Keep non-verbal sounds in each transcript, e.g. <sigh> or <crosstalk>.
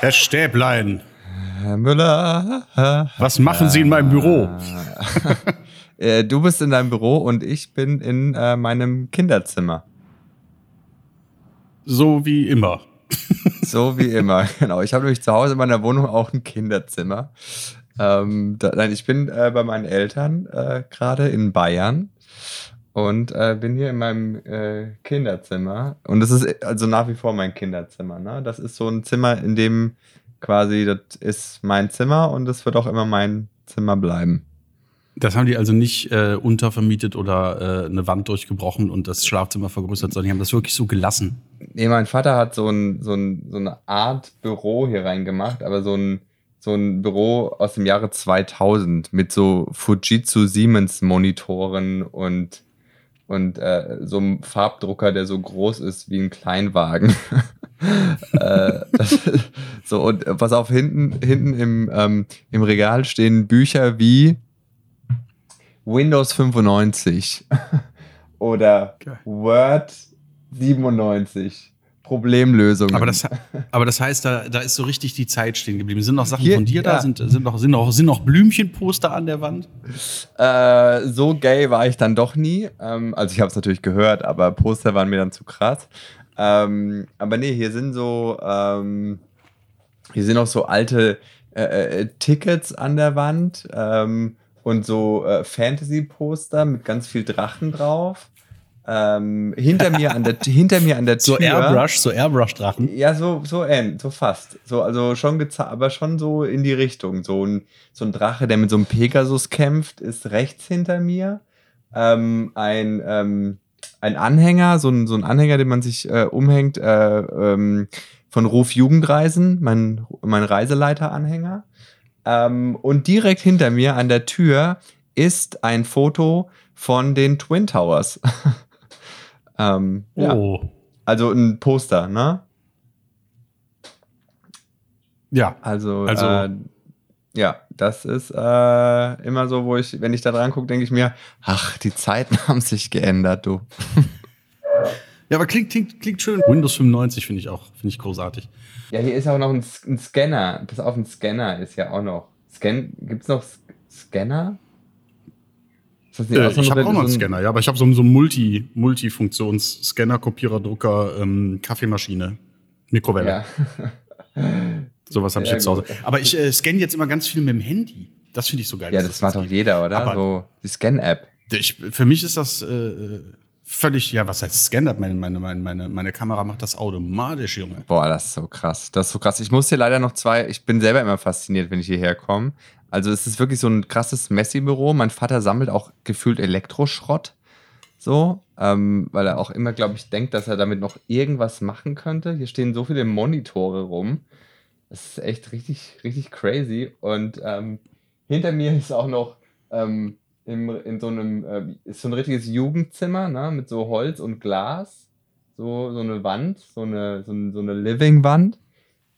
Herr Stäblein, Herr Müller. was machen Sie in meinem Büro? <laughs> Äh, du bist in deinem Büro und ich bin in äh, meinem Kinderzimmer. So wie immer. <laughs> So wie immer, genau. Ich habe nämlich zu Hause in meiner Wohnung auch ein Kinderzimmer. Ähm, da, nein, ich bin äh, bei meinen Eltern äh, gerade in Bayern und äh, bin hier in meinem äh, Kinderzimmer. Und das ist also nach wie vor mein Kinderzimmer. Ne? Das ist so ein Zimmer, in dem quasi, das ist mein Zimmer und das wird auch immer mein Zimmer bleiben. Das haben die also nicht äh, untervermietet oder äh, eine Wand durchgebrochen und das Schlafzimmer vergrößert, sondern die haben das wirklich so gelassen. Nee, mein Vater hat so, ein, so, ein, so eine Art Büro hier reingemacht, aber so ein, so ein Büro aus dem Jahre 2000 mit so Fujitsu Siemens Monitoren und, und äh, so einem Farbdrucker, der so groß ist wie ein Kleinwagen. <laughs> äh, das, <laughs> so, und äh, pass auf, hinten, hinten im, ähm, im Regal stehen Bücher wie Windows 95 <laughs> oder Geil. Word 97. Problemlösungen. Aber das, aber das heißt, da, da ist so richtig die Zeit stehen geblieben. Sind noch Sachen Hier- von dir da? ja. Sind, sind, noch, sind, noch, sind noch Blümchenposter an der Wand? Äh, so gay war ich dann doch nie. Ähm, also ich habe es natürlich gehört, aber Poster waren mir dann zu krass. Ähm, aber nee, hier sind so, ähm, hier sind auch so alte äh, äh, Tickets an der Wand ähm, und so äh, Fantasy-Poster mit ganz viel Drachen drauf. Ähm, hinter mir an der <laughs> hinter mir an der So Tür. Airbrush, so Airbrush-Drachen. Ja, so, so ähnlich, so fast. So, also schon aber schon so in die Richtung. So ein, so ein Drache, der mit so einem Pegasus kämpft, ist rechts hinter mir. Ähm, ein, ähm, ein Anhänger, so ein, so ein Anhänger, den man sich äh, umhängt, äh, ähm, von Ruf Jugendreisen, mein, mein Reiseleiter-Anhänger. Ähm, und direkt hinter mir an der Tür ist ein Foto von den Twin Towers. <laughs> ähm, ja. Oh. Also ein Poster, ne? Ja. Also, Also- äh, ja, das ist äh, immer so, wo ich, wenn ich da dran gucke, denke ich mir, ach, die Zeiten <laughs> haben sich geändert, du. Ja, aber klingt, klingt, klingt schön. Windows 95 finde ich auch, finde ich großartig. Ja, hier ist auch noch ein, ein Scanner. Pass auf, ein Scanner ist ja auch noch. Scan, gibt's noch Scanner? Das Äh, ich habe auch noch einen so Scanner, ja, aber ich habe so einen, so Multi, Multifunktions-Scanner, Kopierer, Drucker, ähm, Kaffeemaschine, Mikrowelle. Ja. <laughs> Sowas habe ich Sehr jetzt zu Hause. Aber ich äh, scanne jetzt immer ganz viel mit dem Handy. Das finde ich so geil. ja, dass das macht doch jeder, oder? Aber- so die Scan-App. Für mich ist das äh, völlig, ja, was heißt Scan? Meine, meine, meine, meine, meine Kamera macht das automatisch, Junge. Boah, das ist so krass. Das ist so krass. Ich muss hier leider noch zwei, ich bin selber immer fasziniert, wenn ich hierher komme. Also es ist wirklich so ein krasses Messi-Büro. Mein Vater sammelt auch gefühlt Elektroschrott. So, ähm, weil er auch immer, glaube ich, denkt, dass er damit noch irgendwas machen könnte. Hier stehen so viele Monitore rum. Das ist echt richtig, richtig crazy. Und ähm, hinter mir ist auch noch ähm, im, in so einem, äh, ist so ein richtiges Jugendzimmer, ne, mit so Holz und Glas so, so eine Wand, so eine, so, ein- so eine Living-Wand.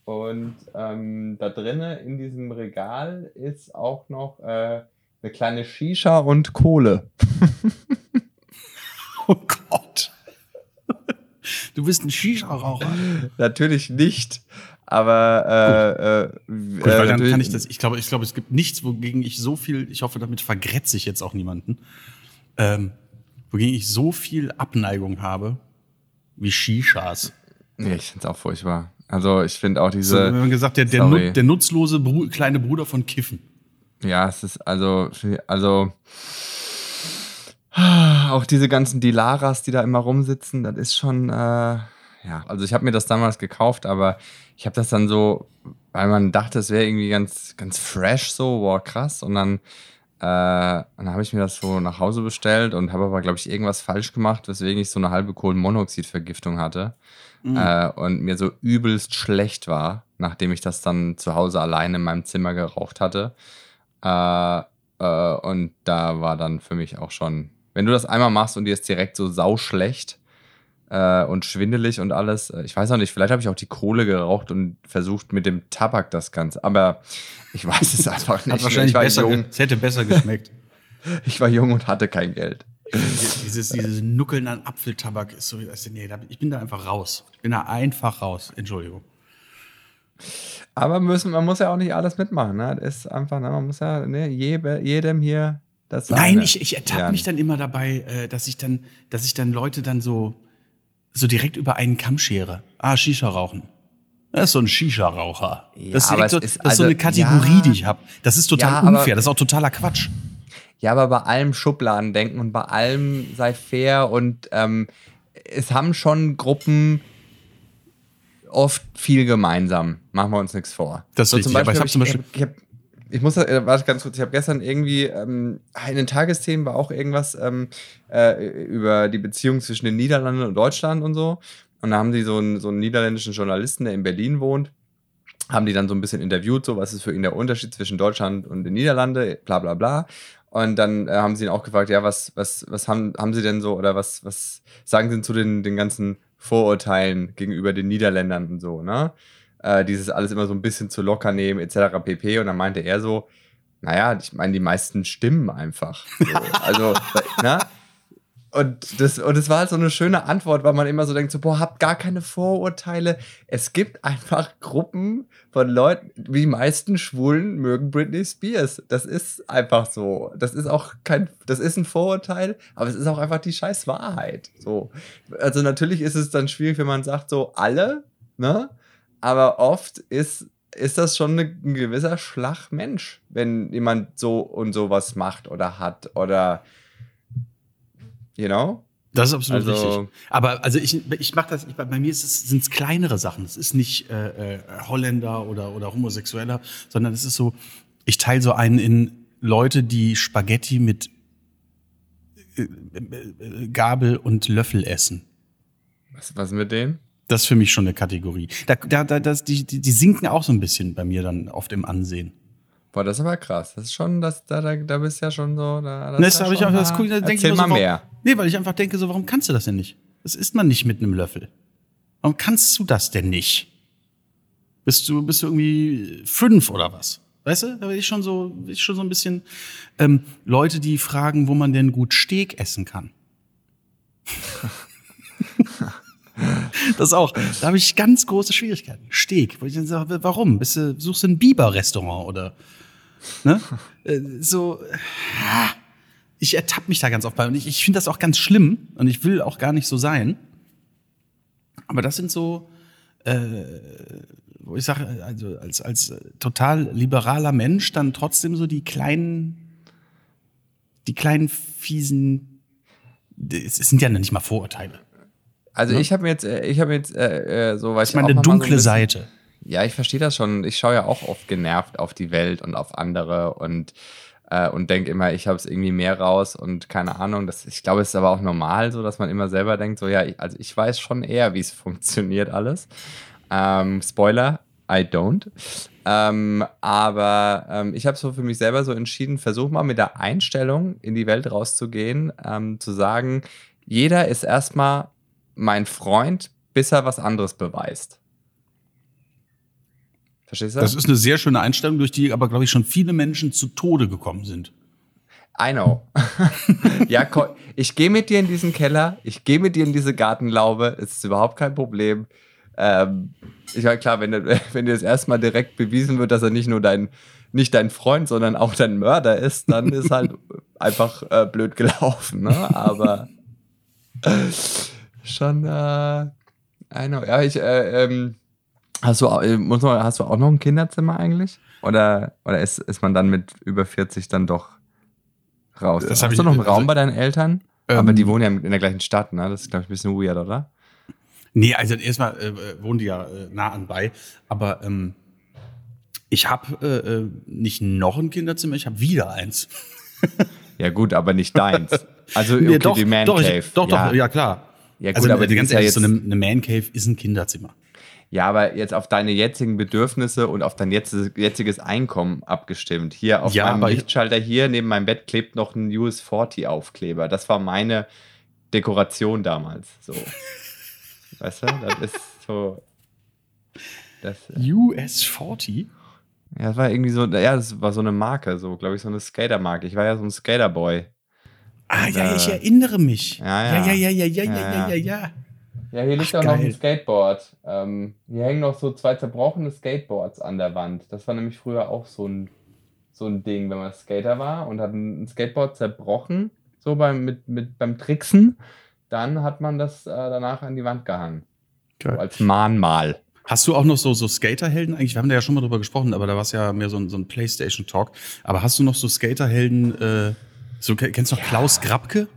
Und ähm, da drinnen in diesem Regal ist auch noch äh, eine kleine Shisha und Kohle. <laughs> Oh Gott. Du bist ein Shisha-Raucher. Natürlich nicht, aber äh, äh, Gut, weil dann kann ich das, ich glaube, ich glaube, es gibt nichts, wogegen ich so viel, ich hoffe, damit vergrätze ich jetzt auch niemanden, ähm, wogegen ich so viel Abneigung habe, wie Shishas. Nee, ich finde es auch furchtbar. Also ich finde auch diese, wenn man gesagt, der, der, Sorry. nu, der nutzlose Bru kleine Bruder von Kiffen. ja, es ist also, also <sighs> auch diese ganzen Dilaras, die da immer rumsitzen, das ist schon, äh, ja, also ich habe mir das damals gekauft, aber ich habe das dann so, weil man dachte, es wäre irgendwie ganz, ganz fresh so, wow, krass. Und dann, äh, dann habe ich mir das so nach Hause bestellt und habe aber, glaube ich, irgendwas falsch gemacht, weswegen ich so eine halbe Kohlenmonoxidvergiftung hatte äh, und mir so übelst schlecht war, nachdem ich das dann zu Hause alleine in meinem Zimmer geraucht hatte. Äh, äh, und da war dann für mich auch schon, wenn du das einmal machst und dir ist direkt so sauschlecht äh, und schwindelig und alles, äh, ich weiß auch nicht, vielleicht habe ich auch die Kohle geraucht und versucht mit dem Tabak das Ganze, aber ich weiß es <laughs> einfach nicht. Hat wahrscheinlich ich, war besser, es hätte besser geschmeckt. <laughs> ich war jung und hatte kein Geld. dieses, dieses Nuckeln an Apfeltabak ist so, nee, ich bin da einfach raus. Ich bin da einfach raus. Entschuldigung. Aber müssen, man muss ja auch nicht alles mitmachen. Ne? Das ist einfach, ne? man muss ja ne, jedem hier das sagen. Nein, ich, ich ertappe mich dann immer dabei, äh, dass ich dann, dass ich dann Leute dann so, so direkt über einen Kamm schere. Ah, Shisha rauchen. Das ist so ein Shisha-Raucher. Ja, das, ist, so, das ist also, so eine Kategorie, ja, die ich habe. Das ist total ja, unfair. Das ist auch totaler Quatsch. Ja, aber bei allem Schubladen denken und bei allem sei fair und ähm, es haben schon Gruppen oft viel gemeinsam. Machen wir uns nichts vor. Das ist so, richtig, zum Beispiel, aber ich habe zum Beispiel. Ich, hab, ich muss, äh, warte ganz kurz, ich habe gestern irgendwie, ähm, in den Tagesthemen war auch irgendwas ähm, äh, über die Beziehung zwischen den Niederlanden und Deutschland und so. Und da haben sie so einen, so einen niederländischen Journalisten, der in Berlin wohnt, haben die dann so ein bisschen interviewt, so was ist für ihn der Unterschied zwischen Deutschland und den Niederlanden, bla bla bla. Und dann äh, haben sie ihn auch gefragt, ja, was, was, was haben, haben sie denn so oder was, was sagen sie denn zu den, den ganzen Vorurteilen gegenüber den Niederländern und so, ne? Äh, dieses alles immer so ein bisschen zu locker nehmen, etc. pp. Und dann meinte er so, naja, ich meine, die meisten stimmen einfach. So. <laughs> Also, ne? Und das, und das war halt so eine schöne Antwort, weil man immer so denkt, so, boah, habt gar keine Vorurteile. Es gibt einfach Gruppen von Leuten, wie die meisten Schwulen mögen Britney Spears. Das ist einfach so. Das ist auch kein, das ist ein Vorurteil, aber es ist auch einfach die scheiß Wahrheit. So. Also natürlich ist es dann schwierig, wenn man sagt, so alle, ne? Aber oft ist, ist das schon eine, ein gewisser Schlagmensch, wenn jemand so und sowas macht oder hat oder You know? Das ist absolut also, richtig. Aber also ich, ich mache das, ich, bei mir sind es kleinere Sachen. Es ist nicht äh, äh, Holländer oder, oder Homosexueller, sondern es ist so, ich teile so einen in Leute, die Spaghetti mit äh, äh, Gabel und Löffel essen. Was, was mit denen? Das ist für mich schon eine Kategorie. Da, da, da, das, die, die, die sinken auch so ein bisschen bei mir dann oft im Ansehen. Boah, das ist aber krass. Das ist schon, das, da, da, da bist du ja schon so. Da, das das habe ich einfach das cool. Da denke ich mal so, mehr. nee, weil ich einfach denke, so, warum kannst du das denn nicht? Das isst man nicht mit einem Löffel. Warum kannst du das denn nicht? Bist du, bist du irgendwie fünf oder was? Weißt du, da bin ich schon so, ich schon so ein bisschen ähm, Leute, die fragen, wo man denn gut Steak essen kann. <laughs> das auch. Da habe ich ganz große Schwierigkeiten. Steak. Wo ich dann sage, warum? Bist du, suchst du ein Biber-Restaurant oder Ne? Äh, so, ich ertappe mich da ganz oft bei. Und ich, ich finde das auch ganz schlimm und ich will auch gar nicht so sein. Aber das sind so, äh, wo ich sage, also als, als total liberaler Mensch dann trotzdem so die kleinen, die kleinen fiesen, es sind ja nicht mal Vorurteile. Also ne? ich habe jetzt, äh, ich habe jetzt äh, äh so, weil ich meine dunkle so Seite. Ja, ich verstehe das schon. Ich schaue ja auch oft genervt auf die Welt und auf andere und, äh, und denke immer, ich habe es irgendwie mehr raus und keine Ahnung. Das, ich glaube, es ist aber auch normal so, dass man immer selber denkt, so ja, ich, also ich weiß schon eher, wie es <laughs> funktioniert alles. Ähm, Spoiler, I don't. Ähm, aber ähm, ich habe so für mich selber so entschieden, versuch mal mit der Einstellung in die Welt rauszugehen, ähm, zu sagen, jeder ist erstmal mein Freund, bis er was anderes beweist. Verstehst du? Das ist eine sehr schöne Einstellung, durch die aber, glaube ich, schon viele Menschen zu Tode gekommen sind. I know. <laughs> ja, ich gehe mit dir in diesen Keller, ich gehe mit dir in diese Gartenlaube, es ist überhaupt kein Problem. Ähm, ich meine, klar, wenn, <laughs> wenn dir das erstmal direkt bewiesen wird, dass er nicht nur dein, nicht dein Freund, sondern auch dein Mörder ist, dann ist halt <laughs> einfach äh, blöd gelaufen. Ne? Aber schon, äh, I know. Ja, ich, äh, ähm, Hast du, äh, muss man, hast du auch noch ein Kinderzimmer eigentlich? Oder, oder ist, ist man dann mit über 40 dann doch raus? Das hast du noch einen Raum bei deinen Eltern? Ähm, Aber die wohnen ja in der gleichen Stadt, ne? Das ist, glaube ich, ein bisschen weird, oder? Nee, also erstmal äh, wohnen die ja äh, nah anbei. Aber ähm, ich habe äh, äh, nicht noch ein Kinderzimmer, ich habe wieder eins. ja, gut, aber nicht deins. <laughs> Also okay, nee, doch, die Man doch, Cave. Ich, doch, ja. doch, ja klar. Ja, gut, also, aber ganz ehrlich, ja so eine, eine Man Cave ist ein Kinderzimmer. Ja, aber jetzt auf deine jetzigen Bedürfnisse und auf dein jetziges Einkommen abgestimmt. Hier auf ja, meinem Lichtschalter hier neben meinem Bett klebt noch ein US-40-Aufkleber. Das war meine Dekoration damals. So. <laughs> weißt du, das ist so. Das, US-40? Ja, das war irgendwie so, ja, das war so eine Marke, so, glaube ich, so eine Skatermarke. Ich war ja so ein Skaterboy. Ah, ja, ich erinnere mich. Ja, ja, ja, ja, ja, ja, ja, ja, ja. ja. Ja, hier liegt Ach, auch noch geil. ein Skateboard. Ähm, hier hängen noch so zwei zerbrochene Skateboards an der Wand. Das war nämlich früher auch so ein, so ein Ding, wenn man Skater war und hat ein Skateboard zerbrochen, so beim, mit, mit, beim Tricksen. Dann hat man das äh, danach an die Wand gehangen. So Geil. als Mahnmal. Hast du auch noch so, so Skaterhelden eigentlich? Wir haben da ja schon mal drüber gesprochen, aber da war es ja mehr so ein, so ein Playstation-Talk. Aber hast du noch so Skaterhelden, äh, so, kennst du noch Klaus Grabke?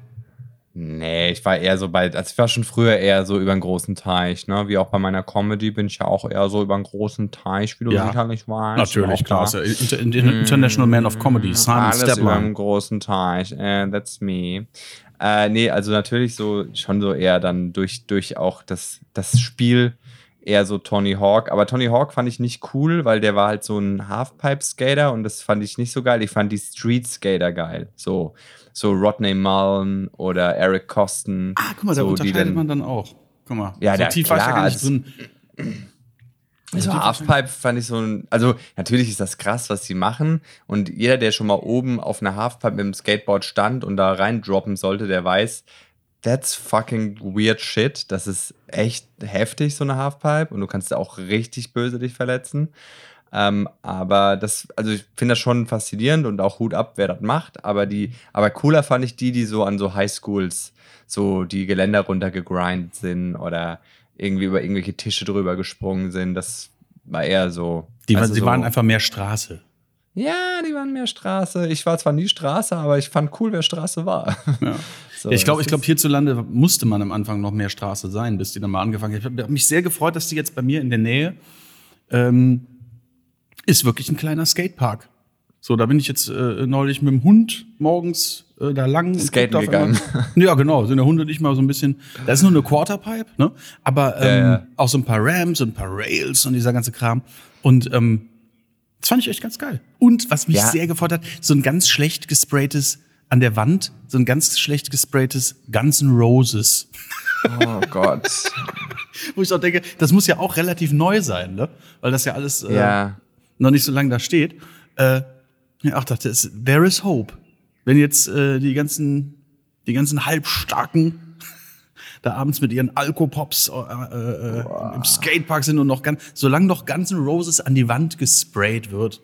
Nee, ich war eher so bei, also ich war schon früher eher so über einen großen Teich, ne? Wie auch bei meiner Comedy bin ich ja auch eher so über einen großen Teich, wie du Ja. sicherlich weißt. Natürlich, klar. ja Inter, Inter, International Man of Comedy, Simon Alles über Stepman. einen großen Teich. Äh, that's me. Äh, nee, also natürlich so schon so eher dann durch, durch auch das, das Spiel eher so Tony Hawk. Aber Tony Hawk fand ich nicht cool, weil der war halt so ein Halfpipe-Skater und das fand ich nicht so geil. Ich fand die Street-Skater geil. So, so Rodney Mullen oder Eric Coston. Ah, guck mal, da so, die unterscheidet dann- man dann auch. Guck mal, Ja, so der- tief war ich ja klar, gar nicht das- drin. So Also, Halfpipe fand ich so ein, also natürlich ist das krass, was sie machen. Und jeder, der schon mal oben auf einer Halfpipe mit dem Skateboard stand und da reindroppen sollte, der weiß, that's fucking weird shit. Das ist echt heftig, so eine Halfpipe. Und du kannst auch richtig böse dich verletzen. Ähm, aber das, also ich finde das schon faszinierend und auch Hut ab, wer das macht. Aber die, aber cooler fand ich die, die so an so Highschools so die Geländer runtergegrindet sind oder irgendwie über irgendwelche Tische drüber gesprungen sind. Das war eher so. Die, du, sie so, waren einfach mehr Straße. Ja, die waren mehr Straße. Ich war zwar nie Straße, aber ich fand cool, wer Straße war. Ja. <laughs> So, ich glaube, das ich glaube, hierzulande musste man am Anfang noch mehr Straße sein, bis die dann mal angefangen haben. Ich habe mich sehr gefreut, dass die jetzt bei mir in der Nähe ähm, ist wirklich ein kleiner Skatepark. So, da bin ich jetzt äh, neulich mit dem Hund morgens äh, da lang. und Skaten einmal- <laughs> Ja, genau, sind der Hunde nicht mal so ein bisschen. Da ist nur eine Quarterpipe, ne? Aber ähm, Ja, ja. auch so ein paar Rams und ein paar Rails und dieser ganze Kram. Und ähm, das fand ich echt ganz geil. Und was mich Ja. sehr gefreut hat, so ein ganz schlecht gespraytes an der Wand, so ein ganz schlecht gespraytes Guns N' Roses. Oh Gott. <laughs> Wo ich auch denke, das muss ja auch relativ neu sein, ne? Weil das ja alles äh, ja. noch nicht so lange da steht. Äh, ja, auch dachte, es, there is hope. Wenn jetzt äh, die ganzen, die ganzen Halbstarken da abends mit ihren Alkopops äh, äh, im Skatepark sind und noch ganz, solange noch Guns N' Roses an die Wand gesprayt wird,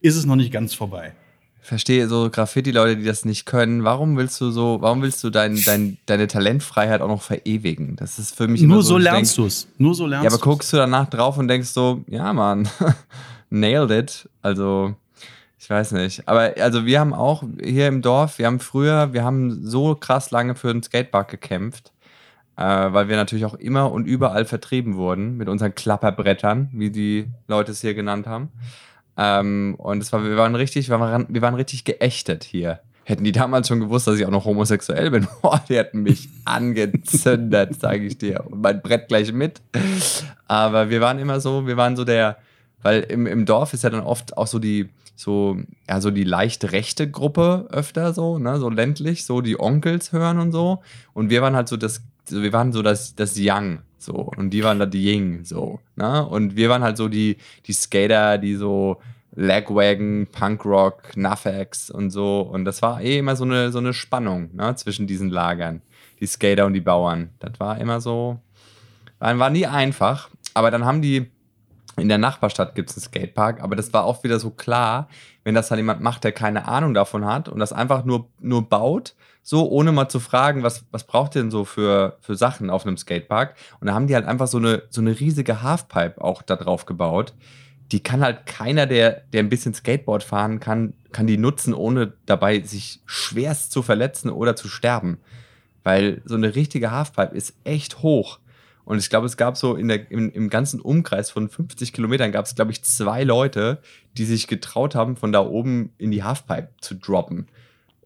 ist es noch nicht ganz vorbei. Verstehe so Graffiti-Leute, die das nicht können. Warum willst du so, warum willst du dein, dein, deine Talentfreiheit auch noch verewigen? Das ist für mich Nur so ich lernst denk- du's. Nur so lernst Ja, aber guckst du danach drauf und denkst so, ja, Mann, <laughs> nailed it. Also, ich weiß nicht. Aber also wir haben auch hier im Dorf, wir haben früher, wir haben so krass lange für den Skatepark gekämpft, äh, weil wir natürlich auch immer und überall vertrieben wurden mit unseren Klapperbrettern, wie die Leute es hier genannt haben. Ähm, und es war, wir waren richtig, wir waren, wir waren richtig geächtet hier. Hätten die damals schon gewusst, dass ich auch noch homosexuell bin, <laughs> boah, die hätten mich angezündet, sage ich dir. Und mein Brett gleich mit. Aber wir waren immer so, wir waren so der, weil im, im Dorf ist ja dann oft auch so die, so, ja, so die leicht rechte Gruppe öfter so, ne, so ländlich, so die Onkels hören und so. Und wir waren halt so das, wir waren so das, das Young, so. Und die waren da die Ying, so, ne. Und wir waren halt so die, die Skater, die so Lagwagon, Punkrock, Nafex und so. Und das war eh immer so eine, so eine Spannung, ne, zwischen diesen Lagern. Die Skater und die Bauern. Das war immer so, war, war nie einfach. Aber dann haben die, in der Nachbarstadt gibt es einen Skatepark, aber das war auch wieder so klar, wenn das dann jemand macht, der keine Ahnung davon hat und das einfach nur, nur baut, so ohne mal zu fragen, was, was braucht ihr denn so für, für Sachen auf einem Skatepark? Und da haben die halt einfach so eine, so eine riesige Halfpipe auch da drauf gebaut. Die kann halt keiner, der, der ein bisschen Skateboard fahren kann, kann die nutzen, ohne dabei sich schwerst zu verletzen oder zu sterben. Weil so eine richtige Halfpipe ist echt hoch. Und ich glaube, es gab so in der, im, im ganzen Umkreis von 50 Kilometern gab es, glaube ich, zwei Leute, die sich getraut haben, von da oben in die Halfpipe zu droppen.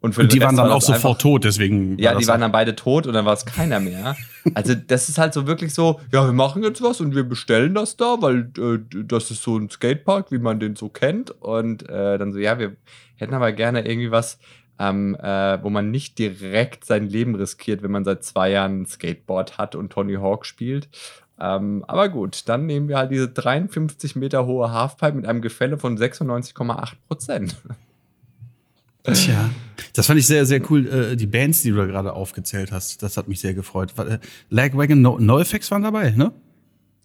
Und, für Und die waren dann war auch sofort tot, deswegen. Ja, die waren auch- dann beide tot und dann war es keiner mehr. <laughs> Also das ist halt so wirklich so, ja, wir machen jetzt was und wir bestellen das da, weil äh, das ist so ein Skatepark, wie man den so kennt. Und äh, dann so, ja, wir hätten aber gerne irgendwie was, ähm, äh, wo man nicht direkt sein Leben riskiert, wenn man seit zwei Jahren ein Skateboard hat und Tony Hawk spielt. Ähm, aber gut, dann nehmen wir halt diese 53 Meter hohe Halfpipe mit einem Gefälle von 96,8 Prozent. Tja. Das fand ich sehr, sehr cool. Äh, die Bands, die du da gerade aufgezählt hast, das hat mich sehr gefreut. Äh, Lagwagon, no, NoFX waren dabei, ne?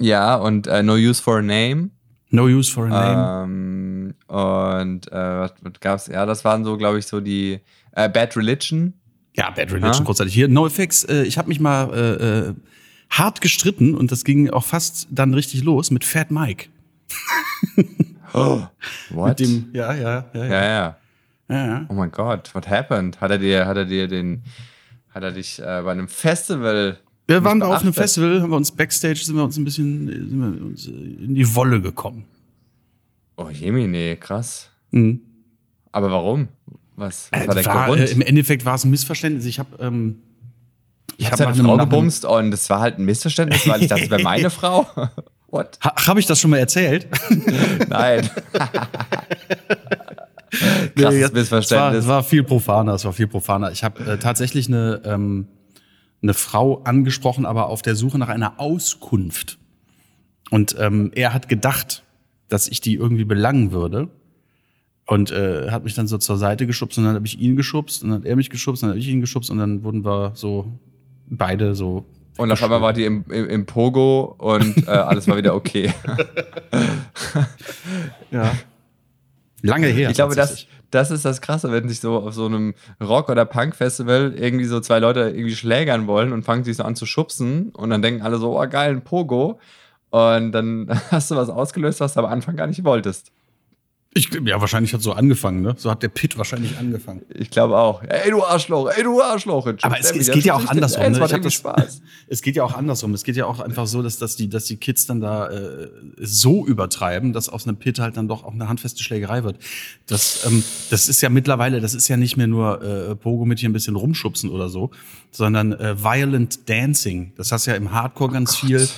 Ja, und äh, No Use for a Name. No Use for a Name. Ähm, und äh, was, was gab's? Ja, das waren so, glaube ich, so die äh, Bad Religion. Ja, Bad Religion, großartig. Hier, NoFX, äh, ich habe mich mal äh, äh, hart gestritten und das ging auch fast dann richtig los mit Fat Mike. Oh, <laughs> what? Mit dem, ja, ja, ja, ja. ja, ja. Ja. Oh mein Gott, what happened? Hat er dir, hat er dir den, hat er dich äh, bei einem Festival Wir waren da auf einem beachtet? Festival, haben wir uns Backstage, sind wir uns ein bisschen sind wir uns äh, in die Wolle gekommen. Oh, Jemine, krass. Mhm. Aber warum? Was, was Äh, war der war, Grund? äh, Im Endeffekt war es ein Missverständnis. Ich habe ähm, ich hab habe nach eine Frau gebumst und das war halt ein Missverständnis, weil ich dachte, das wäre meine <laughs> Frau. <laughs> What? ha, habe ich das schon mal erzählt? <laughs> Nein. <laughs> Krasses Nee, Es war, Missverständnis. war viel profaner, es war viel profaner. Ich habe äh, tatsächlich eine, ähm, eine Frau angesprochen, aber auf der Suche nach einer Auskunft. Und ähm, er hat gedacht, dass ich die irgendwie belangen würde. Und äh, hat mich dann so zur Seite geschubst und dann habe ich ihn geschubst und dann hat er mich geschubst und dann habe ich ihn geschubst und dann wurden wir so beide so. Und auf einmal war die im, im, im Pogo und äh, alles war wieder okay. <laughs> Ja. Lange her. Ich glaube, das, das ist das Krasse, wenn sich so auf so einem Rock- oder Punk-Festival irgendwie so zwei Leute irgendwie schlägern wollen und fangen sich so an zu schubsen und dann denken alle so, oh geil, ein Pogo. Und dann <laughs> hast du was ausgelöst, was du am Anfang gar nicht wolltest. Ich, ja, wahrscheinlich hat so angefangen, ne? So hat der Pit wahrscheinlich angefangen. Ich glaube auch. Ey, du Arschloch, ey, du Arschloch. Jetzt Aber es, es geht ja auch andersrum. Ne? Ich hab das, Spaß. es geht ja auch andersrum. Es geht ja auch einfach so, dass, dass, die, dass die Kids dann da äh, so übertreiben, dass aus einem Pit halt dann doch auch eine handfeste Schlägerei wird. Das, ähm, das ist ja mittlerweile, das ist ja nicht mehr nur äh, Pogo mit hier ein bisschen rumschubsen oder so, sondern äh, Violent Dancing. Das hast du ja im Hardcore ganz viel.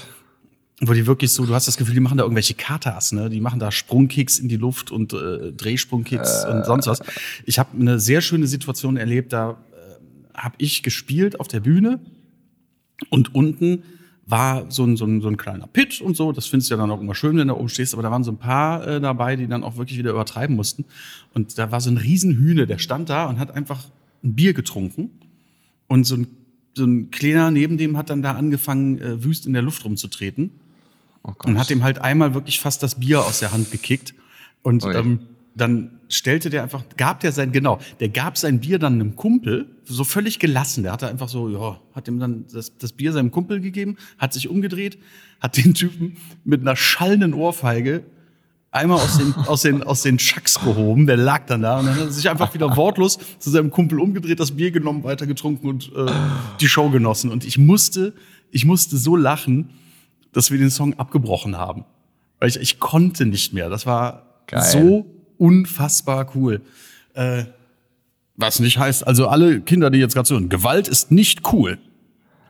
Wo die wirklich so, du hast das Gefühl, die machen da irgendwelche Katas, ne? Die machen da Sprungkicks in die Luft und äh, Drehsprungkicks und sonst was. Ich habe eine sehr schöne Situation erlebt, da äh, habe ich gespielt auf der Bühne und unten war so ein, so, ein, so ein kleiner Pit und so. Das findest du ja dann auch immer schön, wenn du da oben stehst. Aber da waren so ein paar äh, dabei, die dann auch wirklich wieder übertreiben mussten. Und da war so ein Riesenhühne, der stand da und hat einfach ein Bier getrunken. Und so ein, so ein Kleiner neben dem hat dann da angefangen, äh, wüst in der Luft rumzutreten. Oh. Und hat ihm halt einmal wirklich fast das Bier aus der Hand gekickt. Und Ui. ähm, dann stellte der einfach, gab der sein, genau, der gab sein Bier dann einem Kumpel, so völlig gelassen. Der hatte einfach so, ja, hat ihm dann das, das Bier seinem Kumpel gegeben, hat sich umgedreht, hat den Typen mit einer schallenden Ohrfeige einmal aus den, aus den, aus den Schacks gehoben. Der lag dann da und dann hat er sich einfach wieder wortlos zu seinem Kumpel umgedreht, das Bier genommen, weitergetrunken und äh, die Show genossen. Und ich musste, ich musste so lachen, dass wir den Song abgebrochen haben. Weil ich, ich konnte nicht mehr. Das war Geil. so unfassbar cool. Äh, was nicht heißt, also alle Kinder, die jetzt gerade hören, Gewalt ist nicht cool.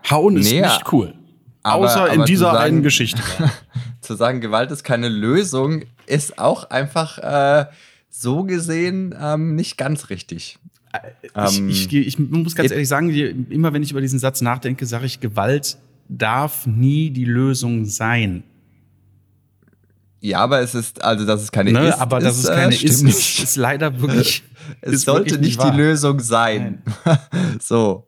Hauen ist Nee, nicht cool. aber- Außer in aber zu dieser sagen- einen Geschichte. <laughs> Zu sagen, Gewalt ist keine Lösung, ist auch einfach äh, so gesehen ähm, nicht ganz richtig. Ähm, ich, ich, ich muss ganz ehrlich sagen, immer wenn ich über diesen Satz nachdenke, sage ich, Gewalt darf nie die Lösung sein. Ja, aber es ist, also dass es keine Ne? ist, Aber dass ist, es keine äh, ist, nicht. ist, ist leider wirklich. <laughs> Es ist sollte wirklich nicht wahr. die Lösung sein. <laughs> so.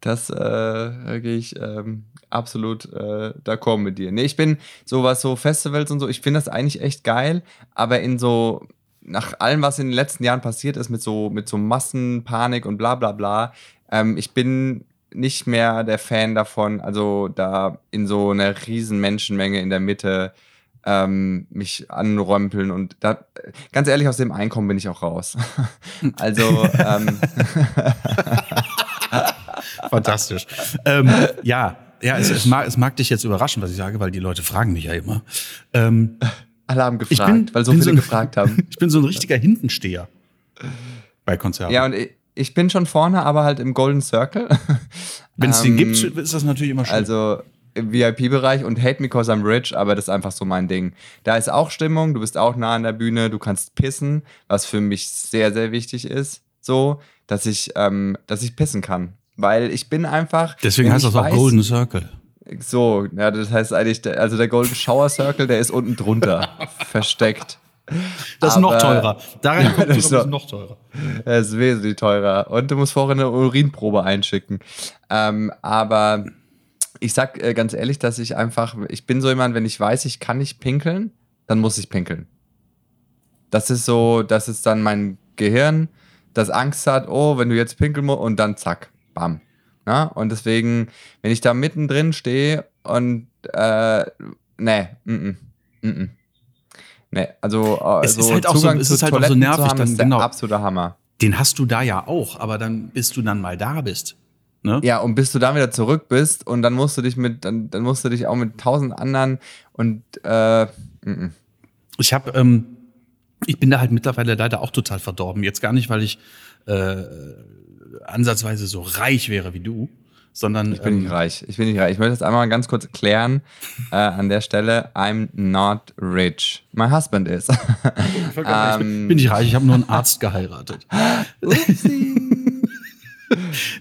Das äh, gehe ich ähm, absolut äh, d'accord mit dir. Nee, ich bin sowas, so Festivals und so, ich finde das eigentlich echt geil, aber in so, nach allem, was in den letzten Jahren passiert ist, mit so, mit so Massenpanik und bla bla bla, ähm, ich bin nicht mehr der Fan davon, also da in so einer riesen Menschenmenge in der Mitte ähm, mich anrömpeln und da, ganz ehrlich, aus dem Einkommen bin ich auch raus. <laughs> also, ähm, <laughs> Fantastisch. ähm, ja, ja, es, es, mag, es mag dich jetzt überraschen, was ich sage, weil die Leute fragen mich ja immer. Ähm, alle haben gefragt, bin, weil so viele ein- gefragt haben. <laughs> Ich bin so ein richtiger Hintensteher bei Konzerten. Ja, und ich, ich bin schon vorne, aber halt im Golden Circle. <laughs> Wenn es den Ähm, gibt, ist das natürlich immer schön. Also im VIP-Bereich und Hate Me Cause I'm Rich, aber das ist einfach so mein Ding. Da ist auch Stimmung, du bist auch nah an der Bühne, du kannst pissen, was für mich sehr, sehr wichtig ist. So, dass ich, ähm, dass ich pissen kann. Weil ich bin einfach. Deswegen heißt das auch weiß- Golden Circle. So, ja, das heißt eigentlich, also der Golden Shower Circle, der ist unten drunter <laughs> versteckt. Das ist noch teurer. Daran kommt Das es <laughs> ist noch, teurer. Es ist wesentlich teurer. Und du musst vorher eine Urinprobe einschicken. Ähm, aber ich sag äh, ganz ehrlich, dass ich einfach, ich bin so jemand, wenn ich weiß, ich kann nicht pinkeln, dann muss ich pinkeln. Das ist so, das ist dann mein Gehirn, das Angst hat, oh, wenn du jetzt pinkeln musst, und dann zack, bam. Ja? Und deswegen, wenn ich da mittendrin stehe und, äh, nee, mm, mm, mm. Nee, also, äh, Es so ist halt auch so- Zugang es zu ist halt auch so Toiletten nervig, haben, dann- ist der genau. absolute Hammer. Den hast du da ja auch, aber dann, bis du dann mal da bist. Ne? Ja, und bis du dann wieder zurück bist und dann musst du dich mit, dann, dann musst du dich auch mit tausend anderen und äh, mm, Ich habe, ähm, ich bin da halt mittlerweile leider auch total verdorben. Jetzt gar nicht, weil ich äh, ansatzweise so reich wäre wie du, sondern ich bin ähm, nicht reich. Ich bin nicht reich. Ich möchte das einmal ganz kurz klären äh, an der Stelle. I'm not rich. My husband is. ich bin, Ähm. bin nicht reich, ich habe nur einen Arzt geheiratet. <laughs>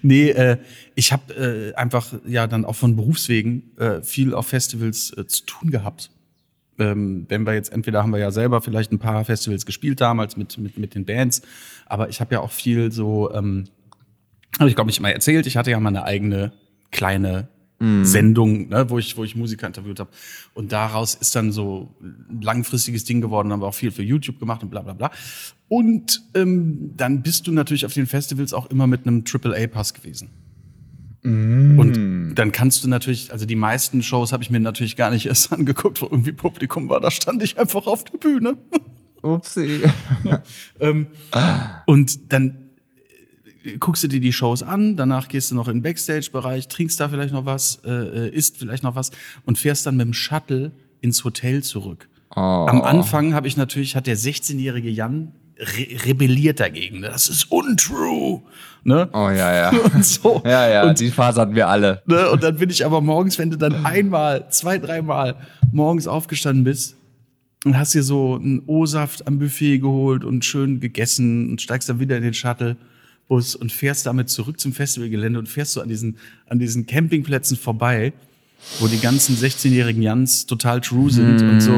nee, äh, ich habe äh, einfach ja dann auch von Berufswegen äh, viel auf Festivals äh, zu tun gehabt. Ähm, wenn wir jetzt entweder haben wir ja selber vielleicht ein paar Festivals gespielt damals mit mit mit den Bands, aber ich habe ja auch viel so, ähm, habe ich glaube ich mal erzählt, ich hatte ja mal eine eigene kleine Sendung, ne, wo ich wo ich Musiker interviewt habe und daraus ist dann so ein langfristiges Ding geworden, haben wir auch viel für YouTube gemacht und bla bla bla. Und ähm, dann bist du natürlich auf den Festivals auch immer mit einem AAA-Pass gewesen. Und dann kannst du natürlich, also die meisten Shows habe ich mir natürlich gar nicht <laughs> erst angeguckt, wo irgendwie Publikum war. Da stand ich einfach auf der Bühne. Upsi. <laughs> ähm, und dann guckst du dir die Shows an, danach gehst du noch in den Backstage-Bereich, trinkst da vielleicht noch was, äh, äh, isst vielleicht noch was und fährst dann mit dem Shuttle ins Hotel zurück. Oh. Am Anfang habe ich natürlich, hat der 16-jährige Jan re rebelliert dagegen. Das ist untrue. Ne? Oh ja, ja. <laughs> Und so. <laughs> Ja, ja, Und die Phase hatten wir alle. Ne? Und dann bin ich aber morgens, wenn du dann einmal, zwei, dreimal morgens aufgestanden bist und hast dir so einen O-Saft am Buffet geholt und schön gegessen und steigst dann wieder in den Shuttlebus und fährst damit zurück zum Festivalgelände und fährst so an diesen, an diesen Campingplätzen vorbei, wo die ganzen 16-jährigen Jans total true sind und so,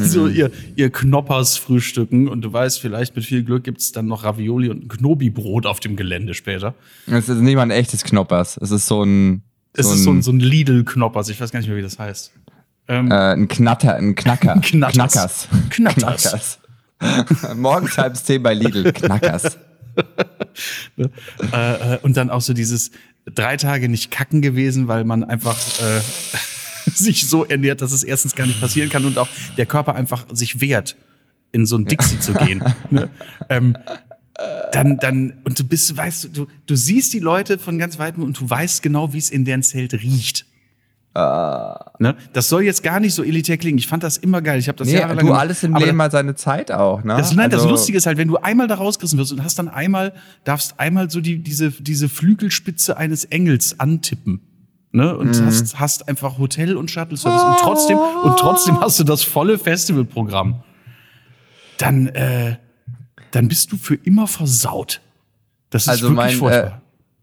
<laughs> so ihr, ihr Knoppers frühstücken und du weißt, vielleicht mit viel Glück gibt's dann noch Ravioli und ein Knobi-Brot auf dem Gelände später. Es ist nicht mal ein echtes Knoppers. Es ist so ein. Es ist so ein, so ein Lidl-Knoppers, ich weiß gar nicht mehr, wie das heißt. Ähm, äh, ein Knatter, ein Knacker. <laughs> Knatters. Knackers. Knatters. <laughs> Morgens halb zehn bei Lidl. Knackers. <laughs> äh, äh, und dann auch so dieses drei Tage nicht kacken gewesen, weil man einfach äh, <laughs> sich so ernährt, dass es erstens gar nicht passieren kann und auch der Körper einfach sich wehrt, in so ein Dixie zu gehen. <laughs> Ne? Ähm, dann, dann, und du bist, weißt du, du siehst die Leute von ganz weitem und du weißt genau, wie es in deren Zelt riecht. Ne? Das soll jetzt gar nicht so elitär klingen. Ich fand das immer geil. Ich habe das Nee, jahrelang du, gemacht. alles im Leben hat seine Zeit auch, ne? Das, nein, das Also- Lustige ist halt, wenn du einmal da rausgerissen wirst und hast dann einmal, darfst einmal so die, diese, diese Flügelspitze eines Engels antippen. Ne? Und Mhm. hast, hast einfach Hotel und Shuttle-Service und trotzdem, und trotzdem hast du das volle Festivalprogramm. Dann, äh, dann bist du für immer versaut. Das ist Also wirklich mein, äh, furchtbar.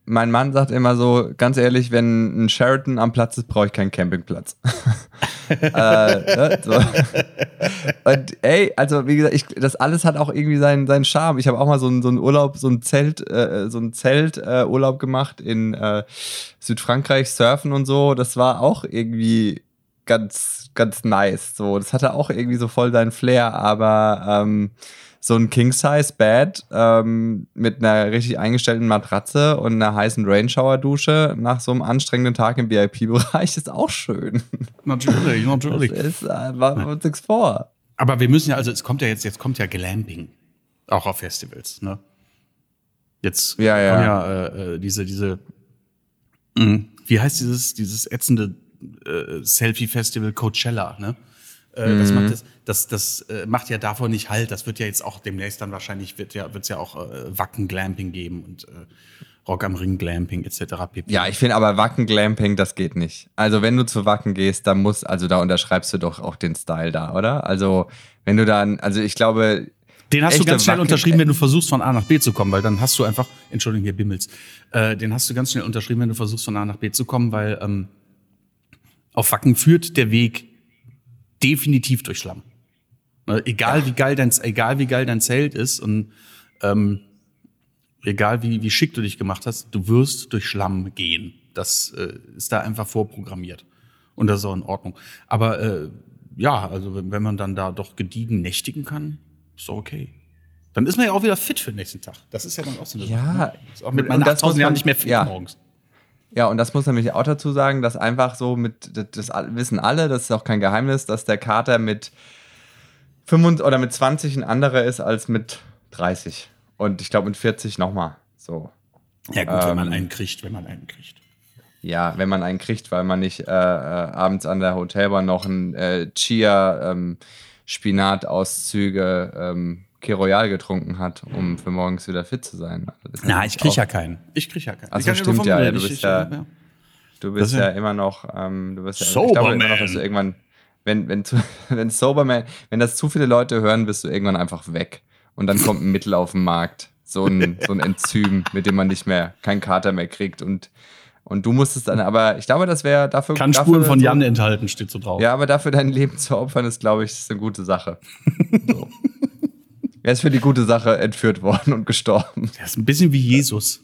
Mein Mann sagt immer so, ganz ehrlich, wenn ein Sheraton am Platz ist, brauche ich keinen Campingplatz. <laughs> äh, ne, so. Und ey, also wie gesagt, ich, das alles hat auch irgendwie seinen, seinen Charme. Ich habe auch mal so einen, so Urlaub, so ein Zelt, äh, so ein Zelt äh, gemacht in äh, Südfrankreich, Surfen und so. Das war auch irgendwie ganz, ganz nice. So, das hatte auch irgendwie so voll seinen Flair, aber ähm, so ein King-Size-Bed ähm, mit einer richtig eingestellten Matratze und einer heißen Rainshower-Dusche nach so einem anstrengenden Tag im VIP-Bereich ist auch schön. Natürlich, <laughs> Das natürlich. ist, äh, machen wir uns nichts vor. Aber wir müssen ja, also es kommt ja jetzt, jetzt kommt ja Glamping. Auch auf Festivals, ne? Jetzt Ja, ja. ja äh, äh, diese, diese, mh, wie heißt dieses, dieses ätzende äh, Selfie-Festival Coachella, ne? Äh, Mhm. Das macht das, das, das äh, macht ja davon nicht halt. Das wird ja jetzt auch demnächst dann wahrscheinlich wird ja, wird's ja auch äh, Wacken Glamping geben und äh, Rock am Ring Glamping etc. pp. Ja, ich finde aber Wacken Glamping, das geht nicht. Also wenn du zu Wacken gehst, dann muss, also da unterschreibst du doch auch den Style da, oder? Also wenn du dann, also ich glaube, Den hast du ganz schnell Wacken- unterschrieben, wenn du versuchst, von A nach B zu kommen, weil dann hast du einfach, Entschuldigung, hier bimmels, äh, den hast du ganz schnell unterschrieben, wenn du versuchst, von A nach B zu kommen, weil ähm, auf Wacken führt der Weg definitiv durch Schlamm. Ne, Egal wie geil dein, egal wie geil dein Zelt ist und ähm, egal wie, wie schick du dich gemacht hast, du wirst durch Schlamm gehen. Das äh, ist da einfach vorprogrammiert. Und das ist auch in Ordnung. Aber äh, ja, also wenn, wenn man dann da doch gediegen nächtigen kann, ist doch okay. Dann ist man ja auch wieder fit für den nächsten Tag. Das ist ja dann auch so eine Ja. Sache, ne? Ist auch mit meinen das muss 8000 Jahren nicht mehr fit ja. morgens. Ja, und das muss nämlich auch dazu sagen, dass einfach so mit, das, das wissen alle, das ist auch kein Geheimnis, dass der Kater mit 25 oder mit 20 ein anderer ist als mit 30. Und ich glaube mit 40 nochmal. So. Ja gut, wenn man Ähm, einen kriegt, wenn man einen kriegt. Ja, wenn man einen kriegt, weil man nicht äh, äh, abends an der Hotelbar noch ein äh, Chia, ähm, Spinatauszüge, ähm, Royal getrunken hat, um für morgens wieder fit zu sein. Also Na, ich krieg auch- ja keinen. Ich krieg ja keinen. Ach Ich so, kann nur stimmt ja, ja, du bist ich- ja- Du bist ja ja- immer noch, ähm, du bist ja, ich glaube immer noch, dass du irgendwann, wenn, wenn, <laughs> wenn Soberman, wenn das zu viele Leute hören, bist du irgendwann einfach weg. Und dann kommt ein Mittel auf den Markt. So ein, <laughs> so ein Enzym, mit dem man nicht mehr, keinen Kater mehr kriegt. Und, und du musstest dann, aber ich glaube, das wäre dafür. Kann dafür Spuren von Jan enthalten, steht so drauf. Ja, aber dafür dein Leben zu opfern, ist, glaube ich, ist eine gute Sache. <laughs> So. Er ist für die gute Sache entführt worden und gestorben. Der ist ein bisschen wie Jesus.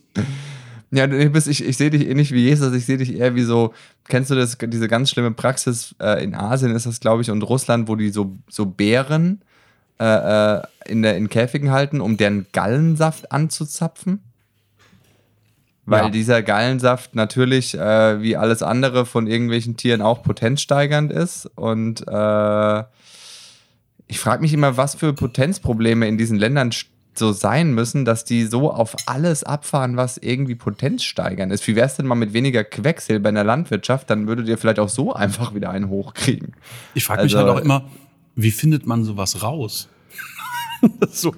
Ja, du bist, ich, ich sehe dich eh nicht wie Jesus, ich sehe dich eher wie so, kennst du das, diese ganz schlimme Praxis, äh, in Asien ist das, glaube ich, und Russland, wo die so, so Bären äh, äh, in, der, in Käfigen halten, um deren Gallensaft anzuzapfen? Weil Ja. dieser Gallensaft natürlich, äh, wie alles andere von irgendwelchen Tieren, auch potenzsteigernd ist. Und äh, ich frage mich immer, was für Potenzprobleme in diesen Ländern so sein müssen, dass die so auf alles abfahren, was irgendwie potenzsteigernd ist. Wie wäre es denn mal mit weniger Quecksilber in der Landwirtschaft? Dann würdet ihr vielleicht auch so einfach wieder einen hochkriegen. Ich frage mich Also- halt auch immer, wie findet man sowas raus? <laughs> so.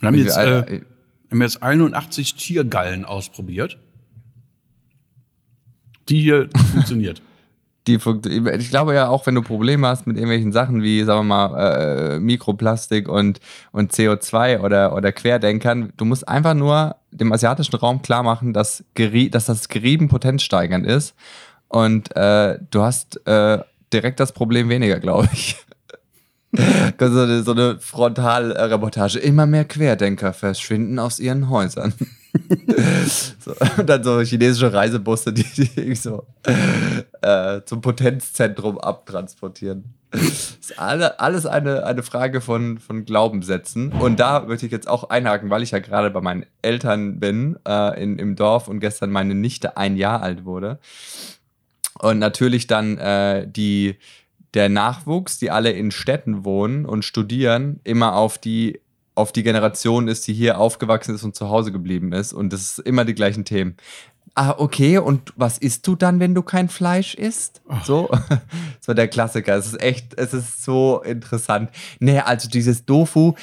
Wir haben jetzt, äh, wir haben jetzt 81 Tiergallen ausprobiert. Die hier <laughs> funktioniert. Die funkt- ich glaube ja auch, wenn du Probleme hast mit irgendwelchen Sachen wie, sagen wir mal, äh, Mikroplastik und, und CO2 oder, oder Querdenkern, du musst einfach nur dem asiatischen Raum klar machen, dass, dass das Gerieben potenzsteigernd ist und äh, du hast äh, direkt das Problem weniger, <laughs> glaube ich. <laughs> so eine, so eine Frontalreportage. Immer mehr Querdenker verschwinden aus ihren Häusern. <laughs> so, und dann so chinesische Reisebusse, die, die so äh, zum Potenzzentrum abtransportieren. ist alle, alles eine, eine Frage von, von Glaubenssätzen. Und da möchte ich jetzt auch einhaken, weil ich ja gerade bei meinen Eltern bin, äh, in, im Dorf und gestern meine Nichte ein Jahr alt wurde. Und natürlich dann äh, die, der Nachwuchs, die alle in Städten wohnen und studieren, immer auf die, auf die Generation ist, die hier aufgewachsen ist und zu Hause geblieben ist. Und das ist immer die gleichen Themen. Ah, okay, und was isst du dann, wenn du kein Fleisch isst? So, <laughs> so der Klassiker. Es ist echt, es ist so interessant. Nee, also dieses Dofu,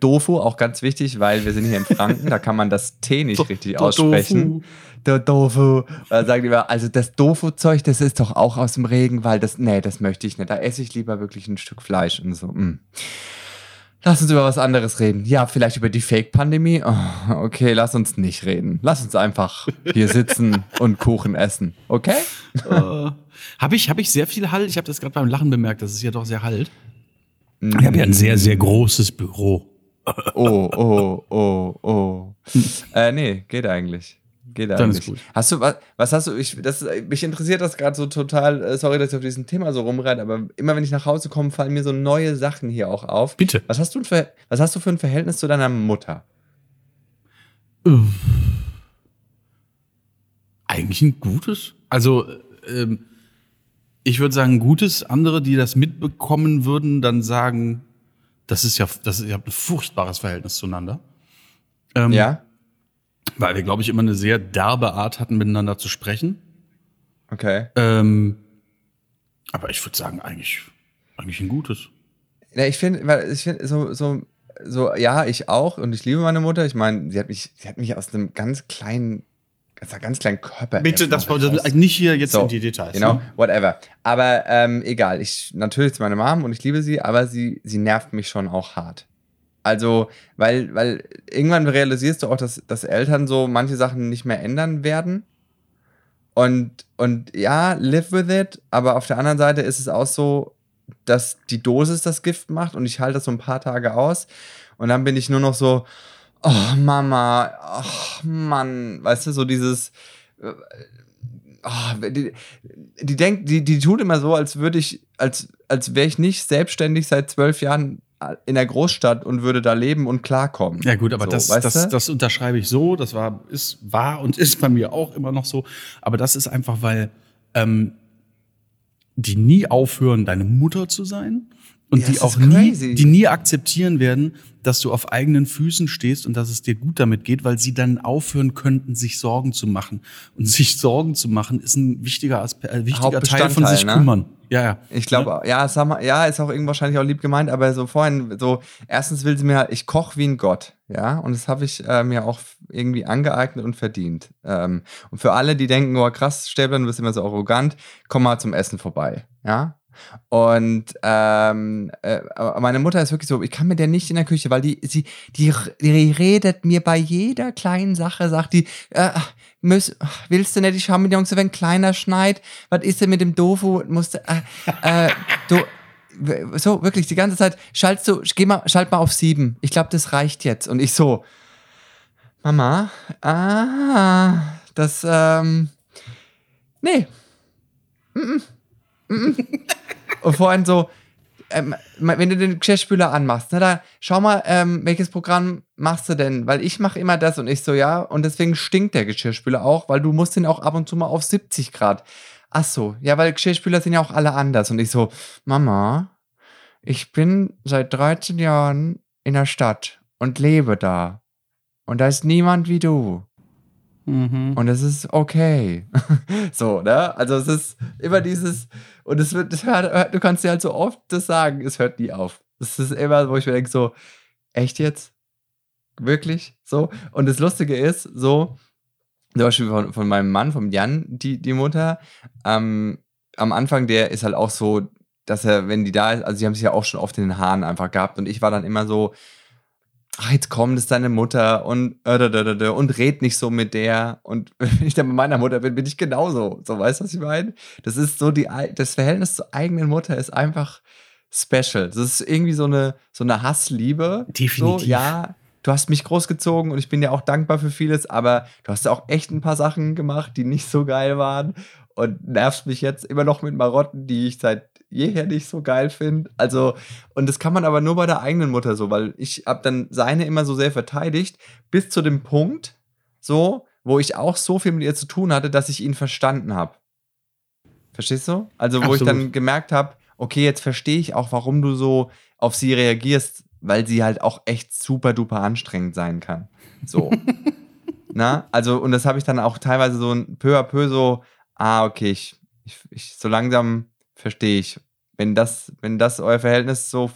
Dofu, auch ganz wichtig, weil wir sind hier in Franken, da kann man das T nicht <laughs> richtig aussprechen. Der Dofu. Da sagen die immer, also das Dofu-Zeug, das ist doch auch aus dem Regenwald. Das, nee, das möchte ich nicht. Da esse ich lieber wirklich ein Stück Fleisch und so. mm. Lass uns über was anderes reden. Ja, vielleicht über die Fake-Pandemie. Oh, okay, lass uns nicht reden. Lass uns einfach hier sitzen <laughs> und Kuchen essen. Okay? äh, habe ich, hab ich sehr viel Halt? Ich habe das gerade beim Lachen bemerkt, das ist ja doch sehr Halt. Ich habe ja ein sehr, sehr großes Büro. Oh, oh, oh, oh. äh, nee, geht eigentlich. Geht Dann ist eigentlich. gut. Hast du was, was hast du, ich, das, mich interessiert das gerade so total, äh, sorry, dass ich auf diesem Thema so rumreite, aber immer wenn ich nach Hause komme, fallen mir so neue Sachen hier auch auf. Bitte. Was hast du für, was hast du für ein Verhältnis zu deiner Mutter? Eigentlich ein gutes. Also, ähm, ich würde sagen, ein gutes. Andere, die das mitbekommen würden, dann sagen, das ist ja, das ist, ihr habt ein furchtbares Verhältnis zueinander. Ähm, Ja? Weil wir, glaube ich, immer eine sehr derbe Art hatten, miteinander zu sprechen. Okay. Ähm, aber ich würde sagen, eigentlich, eigentlich ein gutes. Ja, ich finde, weil ich finde, so, so, so, ja, ich auch und ich liebe meine Mutter. Ich meine, sie hat mich, sie hat mich aus einem ganz kleinen, aus einer ganz kleinen Körper. Bitte, das wollte raus- nicht hier jetzt So, in die Details. Genau, ne? whatever. Aber ähm, egal, ich natürlich ist meine Mom und ich liebe sie, aber sie, sie nervt mich schon auch hart. Also, weil, weil irgendwann realisierst du auch, dass, dass Eltern so manche Sachen nicht mehr ändern werden. Und, und ja, live with it, aber auf der anderen Seite ist es auch so, dass die Dosis das Gift macht und ich halte das so ein paar Tage aus und dann bin ich nur noch so, oh Mama, oh Mann, weißt du, so dieses, äh, oh, die, die denkt, die, die tut immer so, als würde ich, als, als wäre ich nicht selbstständig seit zwölf Jahren in der Großstadt und würde da leben und klarkommen. Ja gut, aber so, das, das, das unterschreibe ich so. Das war, ist, war und ist bei mir auch immer noch so. Aber das ist einfach, weil ähm, die nie aufhören, deine Mutter zu sein und Ja, die auch nie, crazy. die nie akzeptieren werden, dass du auf eigenen Füßen stehst und dass es dir gut damit geht, weil sie dann aufhören könnten, sich Sorgen zu machen. Und <laughs> sich Sorgen zu machen ist ein wichtiger, Aspe äh, wichtiger Teil von sich ne? kümmern. Ja, ja. Ich glaube, ja, sag mal, ja, ist auch irgendwie wahrscheinlich auch lieb gemeint, aber so vorhin, so, erstens will sie mir, ich koche wie ein Gott, ja, und das habe ich äh, mir auch irgendwie angeeignet und verdient. Ähm, und für alle, die denken, oh krass, Stäbler, du bist immer so arrogant, komm mal zum Essen vorbei, ja. Und ähm, äh, meine Mutter ist wirklich so, ich kann mit der nicht in der Küche, weil die, sie, die, die redet mir bei jeder kleinen Sache, sagt die, äh, müß, willst du nicht, mit Jungs, wenn ein kleiner schneit, was ist denn mit dem Dofu, musst du, äh, äh, du, so, wirklich, die ganze Zeit, schaltst du, geh mal, schalt mal auf sieben, ich glaube, das reicht jetzt. Und ich so, Mama, ah, das, ähm, nee, und vorhin so, ähm, wenn du den Geschirrspüler anmachst, ne, da schau mal, ähm, welches Programm machst du denn? Weil ich mache immer das und ich so, ja, und deswegen stinkt der Geschirrspüler auch, weil du musst den auch ab und zu mal auf 70 Grad. Ach so, ja, weil Geschirrspüler sind ja auch alle anders. Und ich so, Mama, ich bin seit 13 Jahren in der Stadt und lebe da. Und da ist niemand wie du. Mhm. Und es ist okay. <laughs> so, ne? Also es ist immer dieses, und es wird, du kannst dir halt so oft das sagen, es hört nie auf. Es ist immer, wo ich mir denke, so, echt jetzt? Wirklich? So? Und das Lustige ist, so, zum Beispiel von, von meinem Mann, vom Jan, die, die Mutter, ähm, am Anfang, der ist halt auch so, dass er, wenn die da ist, also sie haben sich ja auch schon oft in den Haaren einfach gehabt und ich war dann immer so, ach, jetzt komm, das ist deine Mutter und äh, und red nicht so mit der. Und <laughs> wenn ich dann mit meiner Mutter bin, bin ich genauso. So, weißt du, was ich meine? Das ist so die, das Verhältnis zur eigenen Mutter ist einfach special. Das ist irgendwie so eine, so eine Hassliebe. Definitiv. So, ja, du hast mich großgezogen und ich bin dir auch dankbar für vieles, aber du hast auch echt ein paar Sachen gemacht, die nicht so geil waren und nervst mich jetzt immer noch mit Marotten, die ich seit jeher nicht so geil finde. Also, und das kann man aber nur bei der eigenen Mutter so, weil ich habe dann seine immer so sehr verteidigt, bis zu dem Punkt, so, wo ich auch so viel mit ihr zu tun hatte, dass ich ihn verstanden habe. Verstehst du? Also, wo ich Absolut. dann gemerkt habe, okay, jetzt verstehe ich auch, warum du so auf sie reagierst, weil sie halt auch echt super duper anstrengend sein kann. So. <laughs> Na, also, und das habe ich dann auch teilweise so ein peu à peu so, ah, okay, ich, ich, ich so langsam verstehe ich. Wenn das, wenn das euer Verhältnis so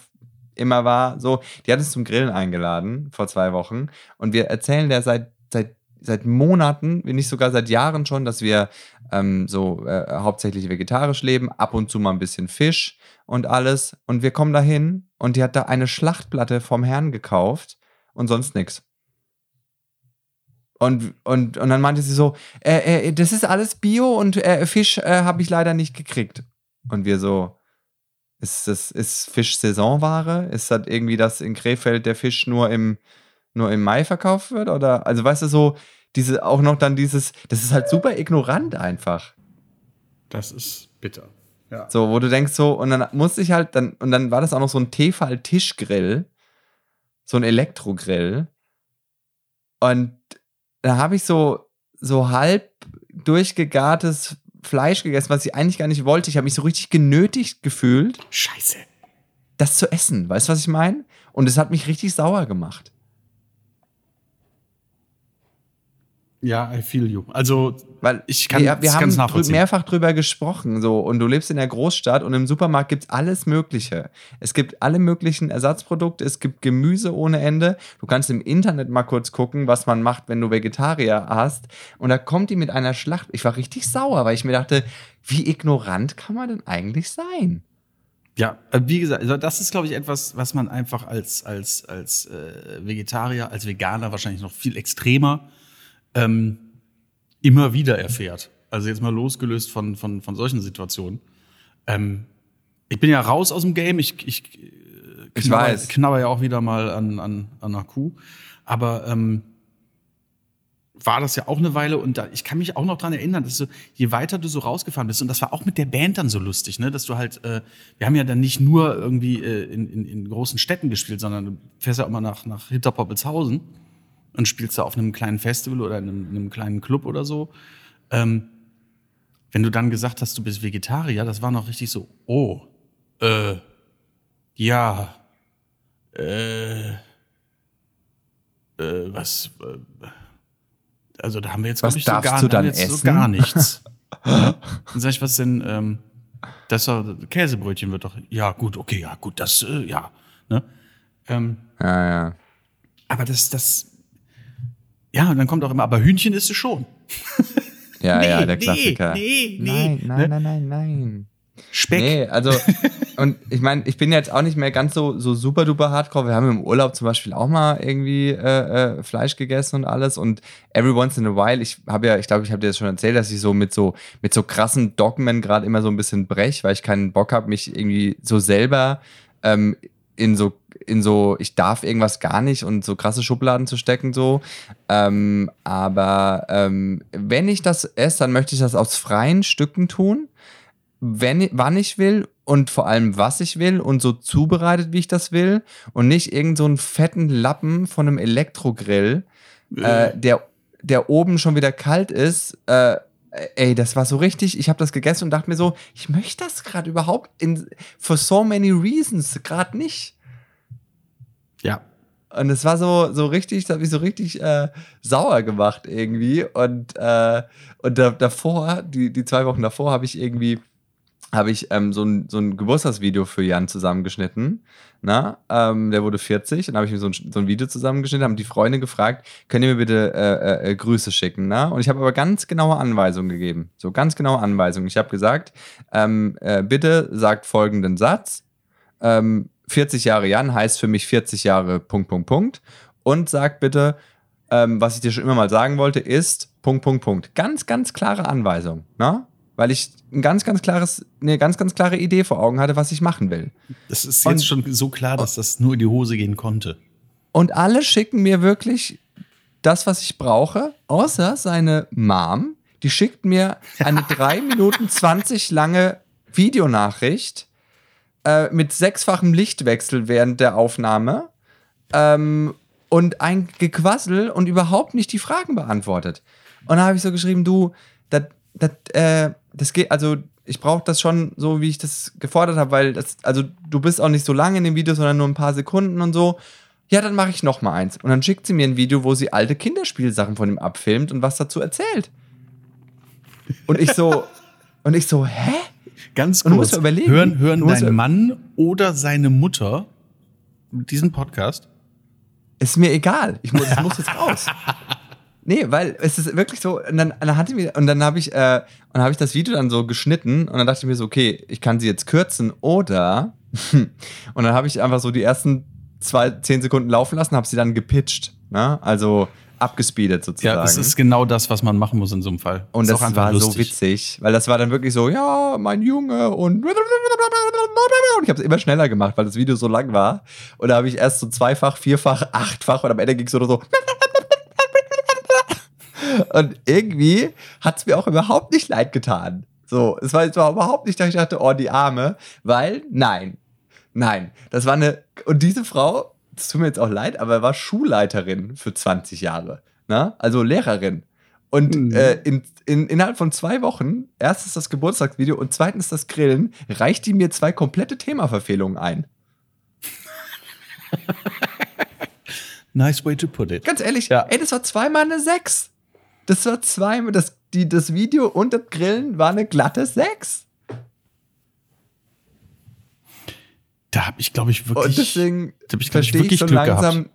immer war, so, die hat uns zum Grillen eingeladen vor zwei Wochen und wir erzählen der seit, seit, seit Monaten, wenn nicht sogar seit Jahren schon, dass wir ähm, so äh, hauptsächlich vegetarisch leben, ab und zu mal ein bisschen Fisch und alles. Und wir kommen dahin und die hat da eine Schlachtplatte vom Herrn gekauft und sonst nichts. Und, und, und dann meinte sie so, äh, äh, das ist alles Bio und äh, Fisch äh, habe ich leider nicht gekriegt. Und wir so, ist das ist Fisch Saisonware? Ist das irgendwie, dass in Krefeld der Fisch nur im, nur im Mai verkauft wird? Oder, also weißt du, so, diese, auch noch dann dieses, das ist halt super ignorant einfach. Das ist bitter. Ja. So, wo du denkst so, und dann musste ich halt, dann, und dann war das auch noch so ein Tefal-Tischgrill, so ein Elektrogrill. Und da habe ich so, so halb durchgegartes Fleisch gegessen, was ich eigentlich gar nicht wollte. Ich habe mich so richtig genötigt gefühlt, Scheiße. das zu essen. Weißt du, was ich meine? Und es hat mich richtig sauer gemacht. Ja, I feel you. Also, Weil Ich kann wir, wir haben drü mehrfach drüber gesprochen, so und du lebst in der Großstadt und im Supermarkt gibt's alles Mögliche. Es gibt alle möglichen Ersatzprodukte, es gibt Gemüse ohne Ende. Du kannst im Internet mal kurz gucken, was man macht, wenn du Vegetarier hast. Und da kommt die mit einer Schlacht. Ich war richtig sauer, weil ich mir dachte, wie ignorant kann man denn eigentlich sein? Ja, äh, wie gesagt, also das ist, glaube ich, etwas, was man einfach als, als, als äh, Vegetarier, als Veganer wahrscheinlich noch viel extremer ähm, immer wieder erfährt. Also jetzt mal losgelöst von, von, von solchen Situationen. Ähm, Ich bin ja raus aus dem Game. Ich, ich, äh, Ich knabber, weiß. knabber ja auch wieder mal an, an, an einer Kuh. Aber ähm, war das ja auch eine Weile und da, ich kann mich auch noch dran erinnern, dass du, je weiter du so rausgefahren bist, und das war auch mit der Band dann so lustig, ne, dass du halt, äh, wir haben ja dann nicht nur irgendwie äh, in, in, in großen Städten gespielt, sondern du fährst ja auch mal nach, nach Hinterpoppelshausen und spielst da auf einem kleinen Festival oder in einem, in einem kleinen Club oder so. Ähm, wenn du dann gesagt hast, du bist Vegetarier, das war noch richtig so, oh, äh, ja, äh, äh, was, äh, also da haben wir jetzt, Was ich, so darfst gar, du dann jetzt so essen? gar nichts. <laughs> dann sag ich, was denn, ähm, das war, Käsebrötchen wird doch, ja gut, okay, ja gut, das, äh, ja, ne? Ähm, Ja, ja. aber das, das, ja, und dann kommt auch immer, aber Hühnchen isst du schon. <laughs> Ja, Nee, ja, der Klassiker. nee, nee, nein, nein, ne? nein, nein, nein. Speck. Nee, also, <laughs> und ich meine, ich bin jetzt auch nicht mehr ganz so, so super duper hardcore. Wir haben im Urlaub zum Beispiel auch mal irgendwie äh, äh, Fleisch gegessen und alles. Und every once in a while, ich habe ja, ich glaube, ich habe dir das schon erzählt, dass ich so mit so, mit so krassen Dogmen gerade immer so ein bisschen brech, weil ich keinen Bock habe, mich irgendwie so selber ähm, in so in so, ich darf irgendwas gar nicht und so krasse Schubladen zu stecken, so. Ähm, aber ähm, wenn ich das esse, dann möchte ich das aus freien Stücken tun wenn, wann ich will und vor allem was ich will und so zubereitet, wie ich das will und nicht irgend so einen fetten Lappen von einem Elektrogrill, äh, der, der oben schon wieder kalt ist. Äh, ey, das war so richtig, ich habe das gegessen und dachte mir so, ich möchte das gerade überhaupt in, for so many reasons gerade nicht. Ja. Und es war so, so richtig, das hat mich so richtig äh, sauer gemacht irgendwie. Und, äh, und da, davor, die, die zwei Wochen davor, habe ich irgendwie habe ich ähm, so, ein, so ein Geburtstagsvideo für Jan zusammengeschnitten. Na, ähm, der wurde 40 und habe ich mir so ein, so ein Video zusammengeschnitten, haben die Freunde gefragt, könnt ihr mir bitte äh, äh, Grüße schicken, na? Und ich habe aber ganz genaue Anweisungen gegeben. So ganz genaue Anweisungen. Ich habe gesagt, ähm, äh, bitte sagt folgenden Satz. Ähm, 40 Jahre Jan heißt für mich 40 Jahre Punkt, Punkt, Punkt. Und sagt bitte, ähm, was ich dir schon immer mal sagen wollte, ist Punkt, Punkt, Punkt. Ganz, ganz klare Anweisung, na? Weil ich ein ganz, ganz klares, eine ganz, ganz klare Idee vor Augen hatte, was ich machen will. Das ist Und- jetzt schon so klar, dass das nur in die Hose gehen konnte. Und alle schicken mir wirklich das, was ich brauche, außer seine Mom. Die schickt mir eine <laughs> 3 Minuten 20 lange Videonachricht äh, mit sechsfachem Lichtwechsel während der Aufnahme ähm, und ein Gequassel und überhaupt nicht die Fragen beantwortet. Und da habe ich so geschrieben, du, das, das, äh, das geht, also ich brauche das schon so, wie ich das gefordert habe, weil das, also du bist auch nicht so lange in dem Video, sondern nur ein paar Sekunden und so. Ja, dann mache ich noch mal eins. Und dann schickt sie mir ein Video, wo sie alte Kinderspielsachen von ihm abfilmt und was dazu erzählt. Und ich so, <laughs> und ich so, hä? Ganz kurz. überlegen. hören hören dein Mann oder seine Mutter diesen Podcast? Ist mir egal. Ich muss, das muss jetzt raus. <laughs> Nee, weil es ist wirklich so, und dann, dann hatte mir, und dann habe ich, äh, und habe ich das Video dann so geschnitten und dann dachte ich mir so, okay, ich kann sie jetzt kürzen oder, <laughs> und dann habe ich einfach so die ersten zwei, zehn Sekunden laufen lassen, habe sie dann gepitcht, ne? also abgespeedet sozusagen. Ja, das ist genau das, was man machen muss in so einem Fall. Und das einfach war so lustig. witzig, weil das war dann wirklich so, ja, mein Junge und und ich habe es immer schneller gemacht, weil das Video so lang war. Und da habe ich erst so zweifach, vierfach, achtfach und am Ende ging es so so. Und irgendwie hat es mir auch überhaupt nicht leid getan. So, es war jetzt überhaupt nicht, dass ich dachte, oh, die Arme, weil, nein, nein, das war eine, und diese Frau, das tut mir jetzt auch leid, aber war Schulleiterin für 20 Jahre, ne? also Lehrerin. Und Mhm. äh, in, in, innerhalb von zwei Wochen, erstens das Geburtstagsvideo und zweitens das Grillen, reicht die mir zwei komplette Themaverfehlungen ein. <laughs> Nice way to put it. Ganz ehrlich, Ja. ey, das war zweimal eine 6. Das war zweimal, das, die, das Video und das Grillen war eine glatte 6. Da habe ich, glaube ich, wirklich. Und deswegen da ich, ich, verstehe ich wirklich so Glück langsam gehabt.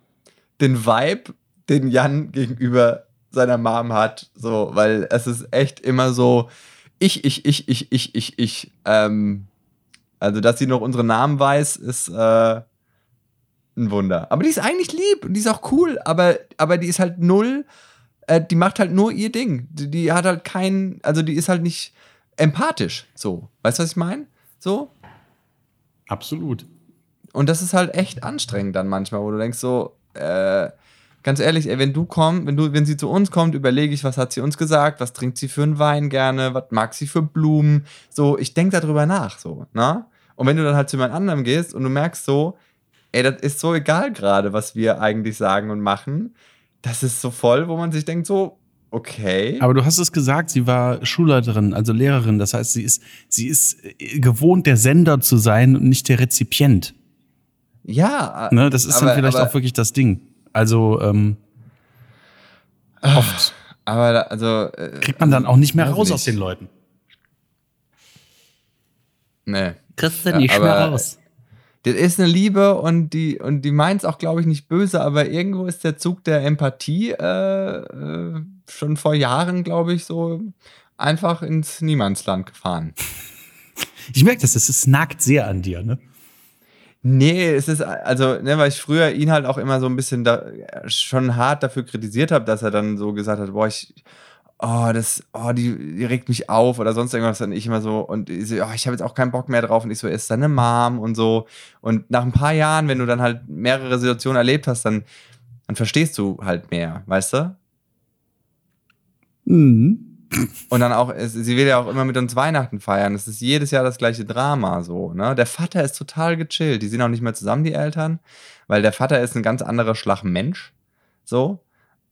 den Vibe, den Jan gegenüber seiner Mom hat. So, weil es ist echt immer so, ich, ich, ich, ich, ich, ich, ich. Ähm, also, dass sie noch unsere Namen weiß, ist äh, ein Wunder. Aber die ist eigentlich lieb und die ist auch cool, aber, aber die ist halt null, äh, die macht halt nur ihr Ding. Die, die hat halt keinen, also die ist halt nicht empathisch. So, weißt du, was ich meine? So? Absolut. Und das ist halt echt anstrengend dann manchmal, wo du denkst so, äh, ganz ehrlich, ey, wenn du kommst, wenn du, wenn sie zu uns kommt, überlege ich, was hat sie uns gesagt, was trinkt sie für einen Wein gerne, was mag sie für Blumen, so, ich denke darüber nach, so, ne? Und wenn du dann halt zu jemand anderem gehst und du merkst so, ey, das ist so egal gerade, was wir eigentlich sagen und machen, das ist so voll, wo man sich denkt so, okay. Aber du hast es gesagt, sie war Schulleiterin, also Lehrerin. Das heißt, sie ist, sie ist gewohnt, der Sender zu sein und nicht der Rezipient. Ja. Ne, das ist aber, dann vielleicht aber, auch wirklich das Ding. Also ähm, oft. Aber da, also äh, kriegt man dann auch nicht mehr raus nicht. aus den Leuten. Nee. Kriegst du nicht ja, mehr raus. Das ist eine Liebe und die, und die meint es auch, glaube ich, nicht böse, aber irgendwo ist der Zug der Empathie äh, äh, schon vor Jahren, glaube ich, so einfach ins Niemandsland gefahren. <laughs> Ich merke das, es nagt sehr an dir, ne? Nee, es ist, also, ne, weil ich früher ihn halt auch immer so ein bisschen da, schon hart dafür kritisiert habe, dass er dann so gesagt hat, boah, ich, oh, das, oh, die, die regt mich auf oder sonst irgendwas. Dann ich immer so, und ich so, oh, ich habe jetzt auch keinen Bock mehr drauf. Und ich so, ist deine Mom und so. Und nach ein paar Jahren, wenn du dann halt mehrere Situationen erlebt hast, dann, dann verstehst du halt mehr, weißt du? Mhm. Und dann auch, sie will ja auch immer mit uns Weihnachten feiern. Es ist jedes Jahr das gleiche Drama so. Ne? Der Vater ist total gechillt. Die sind auch nicht mehr zusammen, die Eltern, weil der Vater ist ein ganz anderer Schlag Mensch. So.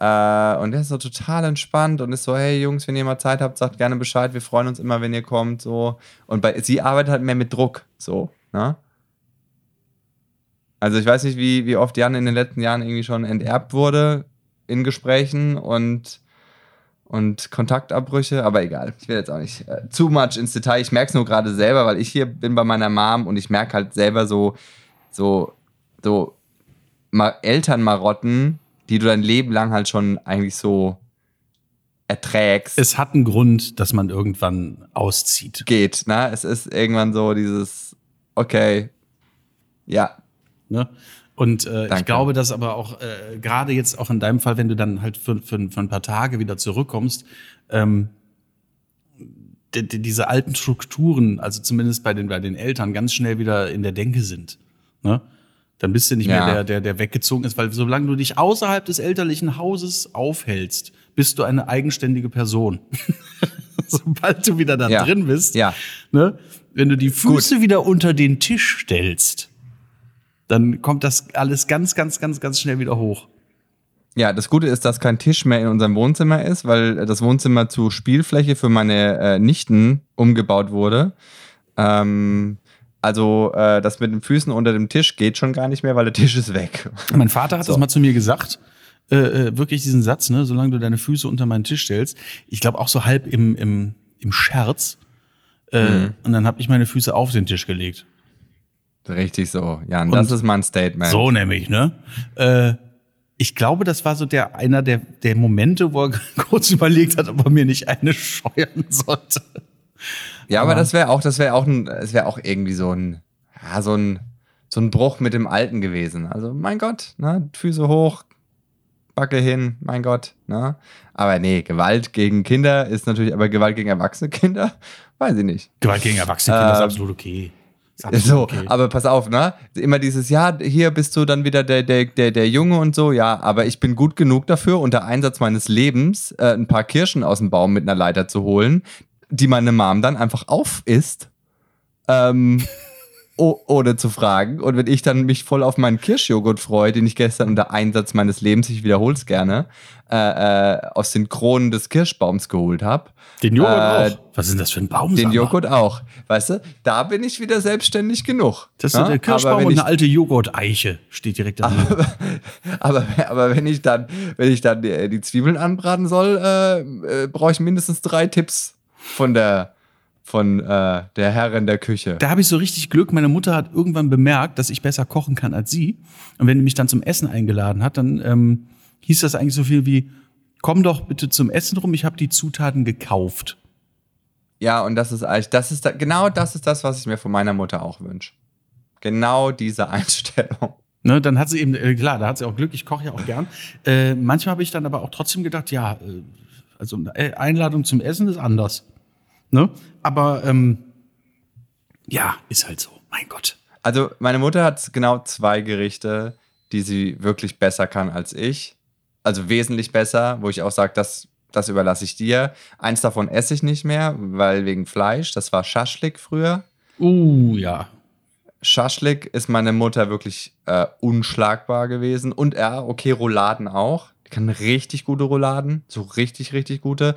Äh, und der ist so total entspannt und ist so, hey Jungs, wenn ihr mal Zeit habt, sagt gerne Bescheid. Wir freuen uns immer, wenn ihr kommt. So. Und bei, sie arbeitet halt mehr mit Druck. So. Ne? Also ich weiß nicht, wie, wie oft Jan in den letzten Jahren irgendwie schon enterbt wurde in Gesprächen und und Kontaktabbrüche, aber egal. Ich will jetzt auch nicht äh, zu much ins Detail. Ich merke es nur gerade selber, weil ich hier bin bei meiner Mom und ich merke halt selber so, so, so Elternmarotten, die du dein Leben lang halt schon eigentlich so erträgst. Es hat einen Grund, dass man irgendwann auszieht. Geht, ne? Es ist irgendwann so dieses, okay, ja. Ne? Und äh, ich glaube, dass aber auch äh, gerade jetzt auch in deinem Fall, wenn du dann halt für, für, für ein paar Tage wieder zurückkommst, ähm, die, die, diese alten Strukturen, also zumindest bei den, bei den Eltern, ganz schnell wieder in der Denke sind. Ne? Dann bist du nicht ja. mehr der, der, der weggezogen ist, weil solange du dich außerhalb des elterlichen Hauses aufhältst, bist du eine eigenständige Person. <laughs> Sobald du wieder da ja. drin bist, ja. ne? wenn du die Füße Gut. wieder unter den Tisch stellst, dann kommt das alles ganz, ganz, ganz, ganz schnell wieder hoch. Ja, das Gute ist, dass kein Tisch mehr in unserem Wohnzimmer ist, weil das Wohnzimmer zu Spielfläche für meine äh, Nichten umgebaut wurde. Ähm, also äh, das mit den Füßen unter dem Tisch geht schon gar nicht mehr, weil der Tisch ist weg. Mein Vater hat so. das mal zu mir gesagt. Äh, äh, wirklich diesen Satz, ne, solange du deine Füße unter meinen Tisch stellst. Ich glaube auch so halb im, im, im Scherz. Äh, mhm. Und dann habe ich meine Füße auf den Tisch gelegt. Richtig so, Jan. Und das ist mein Statement. So nämlich, ne? Äh, ich glaube, das war so der einer der, der Momente, wo er <laughs> kurz überlegt hat, ob er mir nicht eine scheuern sollte. Ja, aber, aber das wäre auch, das wäre auch ein, es wäre auch irgendwie so ein, ja, so ein, so ein Bruch mit dem Alten gewesen. Also, mein Gott, ne? Füße hoch, Backe hin, mein Gott, ne? Aber nee, Gewalt gegen Kinder ist natürlich, aber Gewalt gegen erwachsene Kinder, <laughs> weiß ich nicht. Gewalt gegen erwachsene Kinder äh, ist absolut okay. So, okay. aber pass auf, ne? Immer dieses, ja, hier bist du dann wieder der, der, der, der Junge und so, ja, aber ich bin gut genug dafür, unter Einsatz meines Lebens äh, ein paar Kirschen aus dem Baum mit einer Leiter zu holen, die meine Mom dann einfach auf isst. Ähm, <laughs> ohne zu fragen. Und wenn ich dann mich voll auf meinen Kirschjoghurt freue, den ich gestern unter Einsatz meines Lebens, ich wiederhole es gerne, äh, äh, aus den Kronen des Kirschbaums geholt habe. Den Joghurt äh, auch? Was ist denn das für ein Baum? Den Joghurt auch. Weißt du, da bin ich wieder selbstständig genug. Das ist ja? der Kirschbaum und eine alte Joghurt-Eiche steht direkt daneben. Aber, <laughs> aber, aber, wenn ich dann, wenn ich dann die, die Zwiebeln anbraten soll, äh, äh brauche ich mindestens drei Tipps von der von äh, der Herrin der Küche. Da habe ich so richtig Glück. Meine Mutter hat irgendwann bemerkt, dass ich besser kochen kann als sie. Und wenn sie mich dann zum Essen eingeladen hat, dann ähm, hieß das eigentlich so viel wie, komm doch bitte zum Essen rum, ich habe die Zutaten gekauft. Ja, und das ist eigentlich, das ist da, genau das ist das, was ich mir von meiner Mutter auch wünsche. Genau diese <laughs> Einstellung. Ne, dann hat sie eben, äh, klar, da hat sie auch Glück, ich koche ja auch gern. Äh, manchmal habe ich dann aber auch trotzdem gedacht, ja, äh, also äh, Einladung zum Essen ist anders. Ne? Aber ähm, ja, ist halt so. Mein Gott. Also meine Mutter hat genau zwei Gerichte, die sie wirklich besser kann als ich. Also wesentlich besser, wo ich auch sage, das, das überlasse ich dir. Eins davon esse ich nicht mehr, weil wegen Fleisch. Das war Schaschlik früher. Uh, ja. Schaschlik ist meine Mutter wirklich äh, unschlagbar gewesen. Und ja, okay, Rouladen auch. Kann richtig gute Rouladen, so richtig, richtig gute.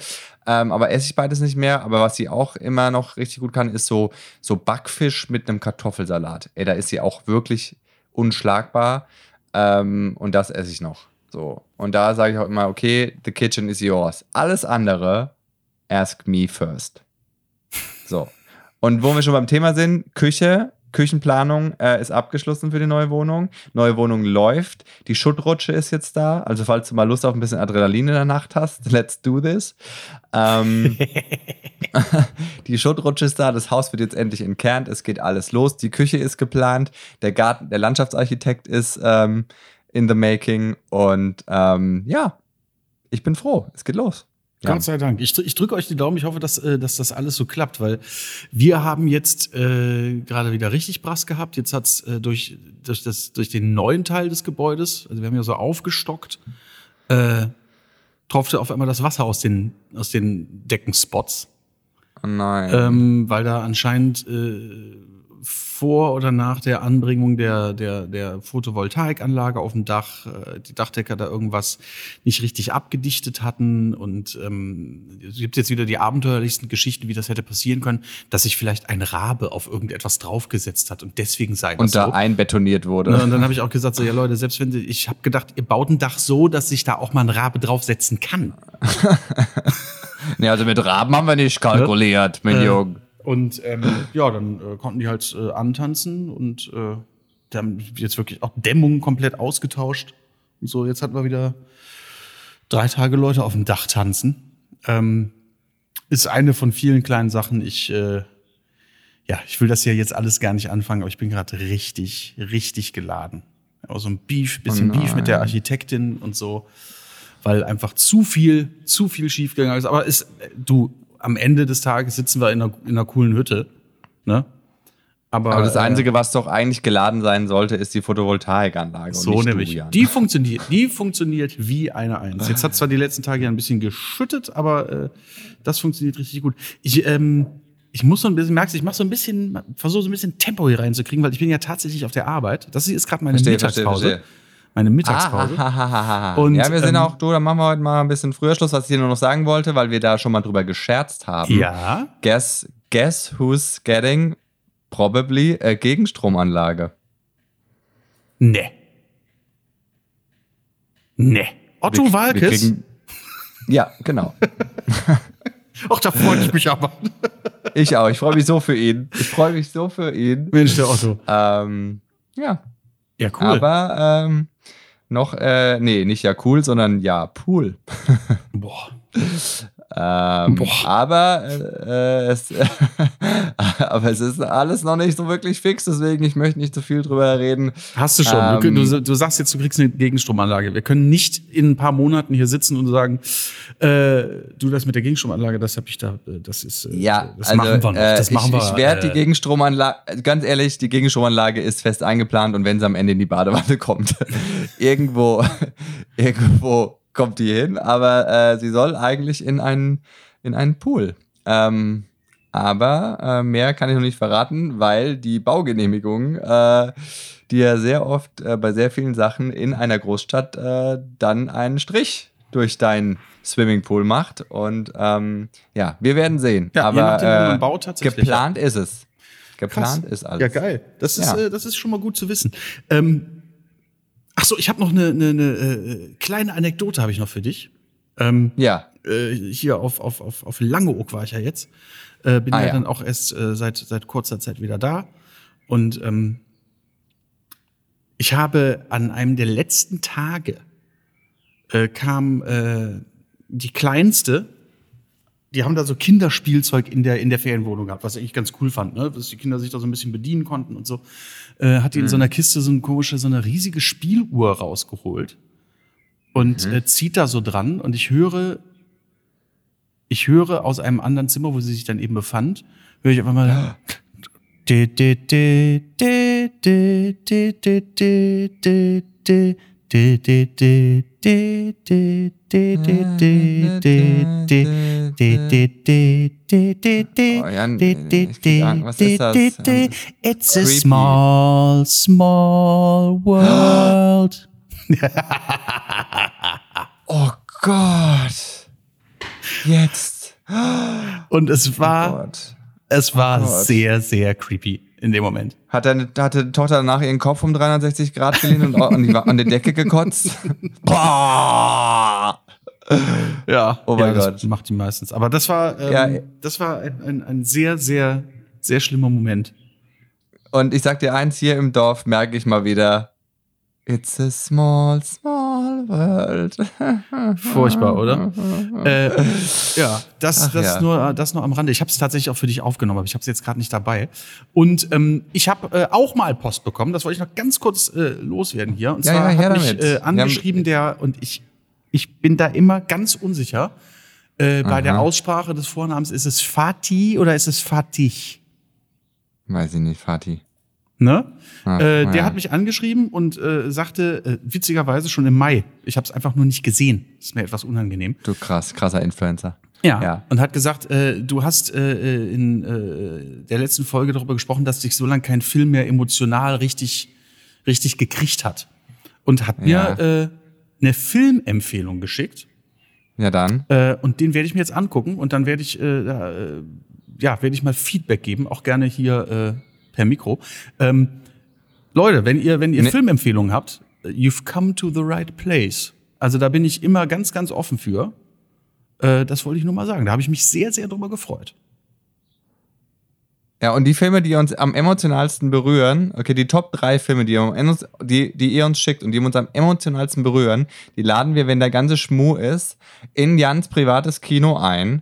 Ähm, aber esse ich beides nicht mehr. Aber was sie auch immer noch richtig gut kann, ist so, so Backfisch mit einem Kartoffelsalat. Ey, da ist sie auch wirklich unschlagbar. Ähm, und das esse ich noch. So. Und da sage ich auch immer, okay, the kitchen is yours. Alles andere, ask me first. So. Und wo wir schon beim Thema sind, Küche, Küchenplanung äh, ist abgeschlossen für die neue Wohnung. Neue Wohnung läuft. Die Schuttrutsche ist jetzt da. Also falls du mal Lust auf ein bisschen Adrenalin in der Nacht hast, <laughs> let's do this. Ähm, <laughs> <laughs> die Schuttrutsche ist da. Das Haus wird jetzt endlich entkernt. Es geht alles los. Die Küche ist geplant. Der Garten, der Landschaftsarchitekt ist ähm, in the making. Und ähm, ja, ich bin froh. Es geht los. Ja. Gott sei Dank. Ich, ich drücke euch die Daumen. Ich hoffe, dass, äh, dass das alles so klappt, weil wir haben jetzt äh, gerade wieder richtig Brass gehabt. Jetzt hat's äh, durch, durch, das, durch den neuen Teil des Gebäudes, also wir haben ja so aufgestockt, äh, tropfte auf einmal das Wasser aus den, aus den Deckenspots. Oh nein. Ähm, weil da anscheinend äh, vor oder nach der Anbringung der, der, der Photovoltaikanlage auf dem Dach äh, die Dachdecker da irgendwas nicht richtig abgedichtet hatten. Und ähm, es gibt jetzt wieder die abenteuerlichsten Geschichten, wie das hätte passieren können, dass sich vielleicht ein Rabe auf irgendetwas draufgesetzt hat und deswegen sei das und da so. einbetoniert wurde. Und dann habe ich auch gesagt, so ja Leute, selbst wenn ich habe gedacht, ihr baut ein Dach so, dass sich da auch mal ein Rabe draufsetzen kann. <laughs> Nee, also mit Raben haben wir nicht kalkuliert, mein Äh, Junge. Und ähm, ja, dann äh, konnten die halt äh, antanzen und äh, die haben jetzt wirklich auch Dämmung komplett ausgetauscht. Und so, jetzt hatten wir wieder drei Tage Leute auf dem Dach tanzen. Ähm, ist eine von vielen kleinen Sachen. Ich, äh, ja, ich will das hier jetzt alles gar nicht anfangen, aber ich bin gerade richtig, richtig geladen. Auch so ein Beef, bisschen Oh Beef mit der. Architektin und so, weil einfach zu viel, zu viel schiefgegangen ist. Aber ist, äh, du, am Ende des Tages sitzen wir in einer, in einer coolen Hütte, ne? Aber, Aber das äh, Einzige, was doch eigentlich geladen sein sollte, ist die Photovoltaikanlage. so nämlich. Die funktioniert, die funktioniert wie eine Eins. Jetzt hat zwar die letzten Tage ja ein bisschen geschüttet, aber äh, das funktioniert richtig gut. Ich, ähm, ich muss so ein bisschen, merkst du, ich mache so ein bisschen, versuche so ein bisschen Tempo hier reinzukriegen, weil ich bin ja tatsächlich auf der Arbeit. Das ist gerade meine Verstehe, verstehe, Mittagspause. verstehe. Meine Mittagspause. Ah, ha, ha, ha. Und, ja, wir sind ähm, auch, du, dann machen wir heute mal ein bisschen früher Schluss, was ich dir nur noch sagen wollte, weil wir da schon mal drüber gescherzt haben. Ja. Guess, guess who's getting probably a Gegenstromanlage? Nee. Nee. Otto Wir- wir Walkes? kriegen- Ja, genau. <laughs> Ach, da freue ich mich aber. <laughs> Ich auch. Ich freue mich so für ihn. Ich freue mich so für ihn. Mensch, der Otto. Ähm, ja, Ja, cool. aber ähm, noch, äh, nee, nicht ja cool, sondern ja Pool. Boah. <laughs> Ähm, aber, äh, es, <laughs> aber es ist alles noch nicht so wirklich fix, deswegen ich möchte nicht zu viel drüber reden. Hast du schon. Ähm, du, du, sagst jetzt, du kriegst eine Gegenstromanlage. Wir können nicht in ein paar Monaten hier sitzen und sagen, äh, du das mit der Gegenstromanlage, das habe ich da, äh, das ist, äh, Ja, das also, machen wir noch. äh, Das machen ich, wir. ich werde äh, die Gegenstromanlage, ganz ehrlich, die Gegenstromanlage ist fest eingeplant und wenn sie am Ende in die Badewanne <laughs> kommt, irgendwo, irgendwo kommt die hin, aber äh, sie soll eigentlich in einen, in einen Pool. Ähm, aber äh, mehr kann ich noch nicht verraten, weil die Baugenehmigung, äh, die ja sehr oft äh, bei sehr vielen Sachen in einer Großstadt äh, dann einen Strich durch deinen Swimmingpool macht. Und ähm, ja, wir werden sehen. Ja, aber äh, tatsächlich, geplant ist es. Krass. Geplant ist alles. Ja, geil. Das ist, Ja. äh, das ist schon mal gut zu wissen. Ähm, ach so, ich habe noch eine, eine, eine äh, kleine Anekdote habe ich noch für dich. Ähm, Ja, äh, hier auf, auf, auf, auf Langeoog war ich ja jetzt. Äh, bin Ah, ja, ja. dann auch erst äh, seit, seit kurzer Zeit wieder da. Und ähm, ich habe an einem der letzten Tage äh, kam äh, die kleinste, die haben da so Kinderspielzeug in der, in der Ferienwohnung gehabt, was ich eigentlich ganz cool fand, ne? dass die Kinder sich da so ein bisschen bedienen konnten und so. Äh, hat die in so einer Kiste so eine komische, so eine riesige Spieluhr rausgeholt und äh, zieht da so dran und ich höre, ich höre aus einem anderen Zimmer, wo sie sich dann eben befand, höre ich einfach mal di, It's a small, small world. <gasps> oh Gott. Jetzt. Und es war, es war sehr, sehr creepy in dem Moment. Hat deine, hat deine Tochter danach ihren Kopf um 360 Grad gelehnt und an die, an die Decke gekotzt? <laughs> Boah. Ja, Oh mein ja, das Gott. macht die meistens. Aber das war, ähm, Ja. das war ein, ein, ein sehr, sehr, sehr schlimmer Moment. Und ich sag dir eins, hier im Dorf merke ich mal wieder, it's a small, small world. <laughs> Furchtbar, oder? <laughs> äh, ja, das, Ach das, ja. Nur, das nur am Rande. Ich habe es tatsächlich auch für dich aufgenommen, aber ich habe es jetzt gerade nicht dabei. Und ähm, ich habe äh, auch mal Post bekommen. Das wollte ich noch ganz kurz äh, loswerden hier. Und Ja, zwar ja, her hat mich äh, Wir haben- angeschrieben der und ich, ich bin da immer ganz unsicher. Äh, bei Aha. der Aussprache des Vornamens ist es Fatih oder ist es Fatih? Weiß ich nicht, Fatih. Ne? Ach, äh, der ja. hat mich angeschrieben und äh, sagte, äh, witzigerweise schon im Mai, ich habe es einfach nur nicht gesehen. ist mir etwas unangenehm. Du krass, krasser Influencer. Ja. Ja. Und hat gesagt, äh, du hast äh, in äh, der letzten Folge darüber gesprochen, dass dich so lange kein Film mehr emotional richtig, richtig gekriegt hat. Und hat Ja. mir äh, eine Filmempfehlung geschickt. Ja, dann. Äh, und den werde ich mir jetzt angucken und dann werde ich, äh, äh, ja, werde ich mal Feedback geben, auch gerne hier äh, per Mikro. Ähm, Leute, wenn ihr, wenn ihr Nee. Filmempfehlungen habt, you've come to the right place. Also da bin ich immer ganz, ganz offen für. Äh, das wollte ich nur mal sagen. Da habe ich mich sehr, sehr drüber gefreut. Ja, und die Filme, die uns am emotionalsten berühren, okay, die Top 3 Filme, die, emo- die, die ihr uns schickt und die uns am emotionalsten berühren, die laden wir, wenn der ganze Schmuh ist, in Jans privates Kino ein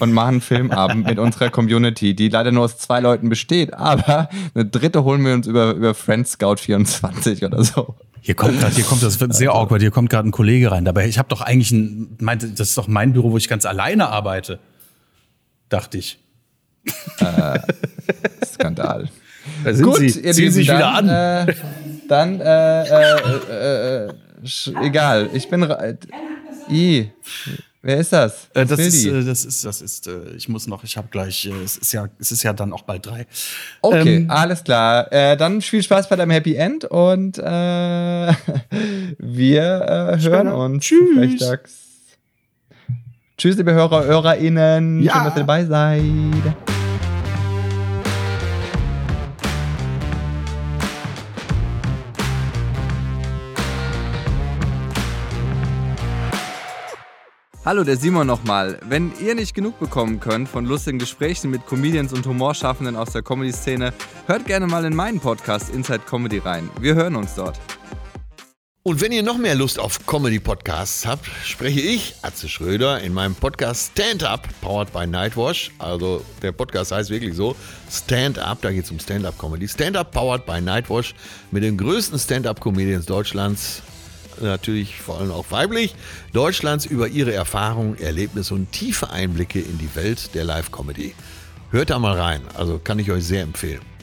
und machen einen Filmabend mit unserer Community, die leider nur aus zwei Leuten besteht, aber eine dritte holen wir uns über, über Friends Scout 24 oder so. Hier kommt gerade, hier kommt das wird sehr awkward. Hier kommt gerade ein Kollege rein. Dabei, ich habe doch eigentlich ein, meinte, das ist doch mein Büro, wo ich ganz alleine arbeite. Dachte ich. <laughs> Skandal. Da sind Gut, Sie. ihr Ziehen Lieben, sich wieder an. Äh, dann, äh, äh, äh, äh, egal, ich bin. äh, I. Wer ist das? Äh, das ist, äh, das ist, das ist, äh, ich muss noch, ich habe gleich, äh, es ist ja, es ist ja dann auch bald drei. okay, ähm, alles klar. Äh, dann viel Spaß bei deinem Happy End und äh, <laughs> wir hören uns. Tschüss. Tschüss, liebe Hörer, HörerInnen. Ja. Schön, dass ihr dabei seid. Hallo, der Simon nochmal. Wenn ihr nicht genug bekommen könnt von lustigen Gesprächen mit Comedians und Humorschaffenden aus der Comedy-Szene, hört gerne mal in meinen Podcast Inside Comedy rein. Wir hören uns dort. Und wenn ihr noch mehr Lust auf Comedy-Podcasts habt, spreche ich, Atze Schröder, in meinem Podcast Stand Up, powered by Nightwash. Also der Podcast heißt wirklich so, Stand Up, da geht es um Stand-Up-Comedy. Stand Up, powered by Nightwash, mit den größten Stand-Up-Comedians Deutschlands, natürlich vor allem auch weiblich, Deutschlands über ihre Erfahrungen, Erlebnisse und tiefe Einblicke in die Welt der Live-Comedy. Hört da mal rein, also kann ich euch sehr empfehlen.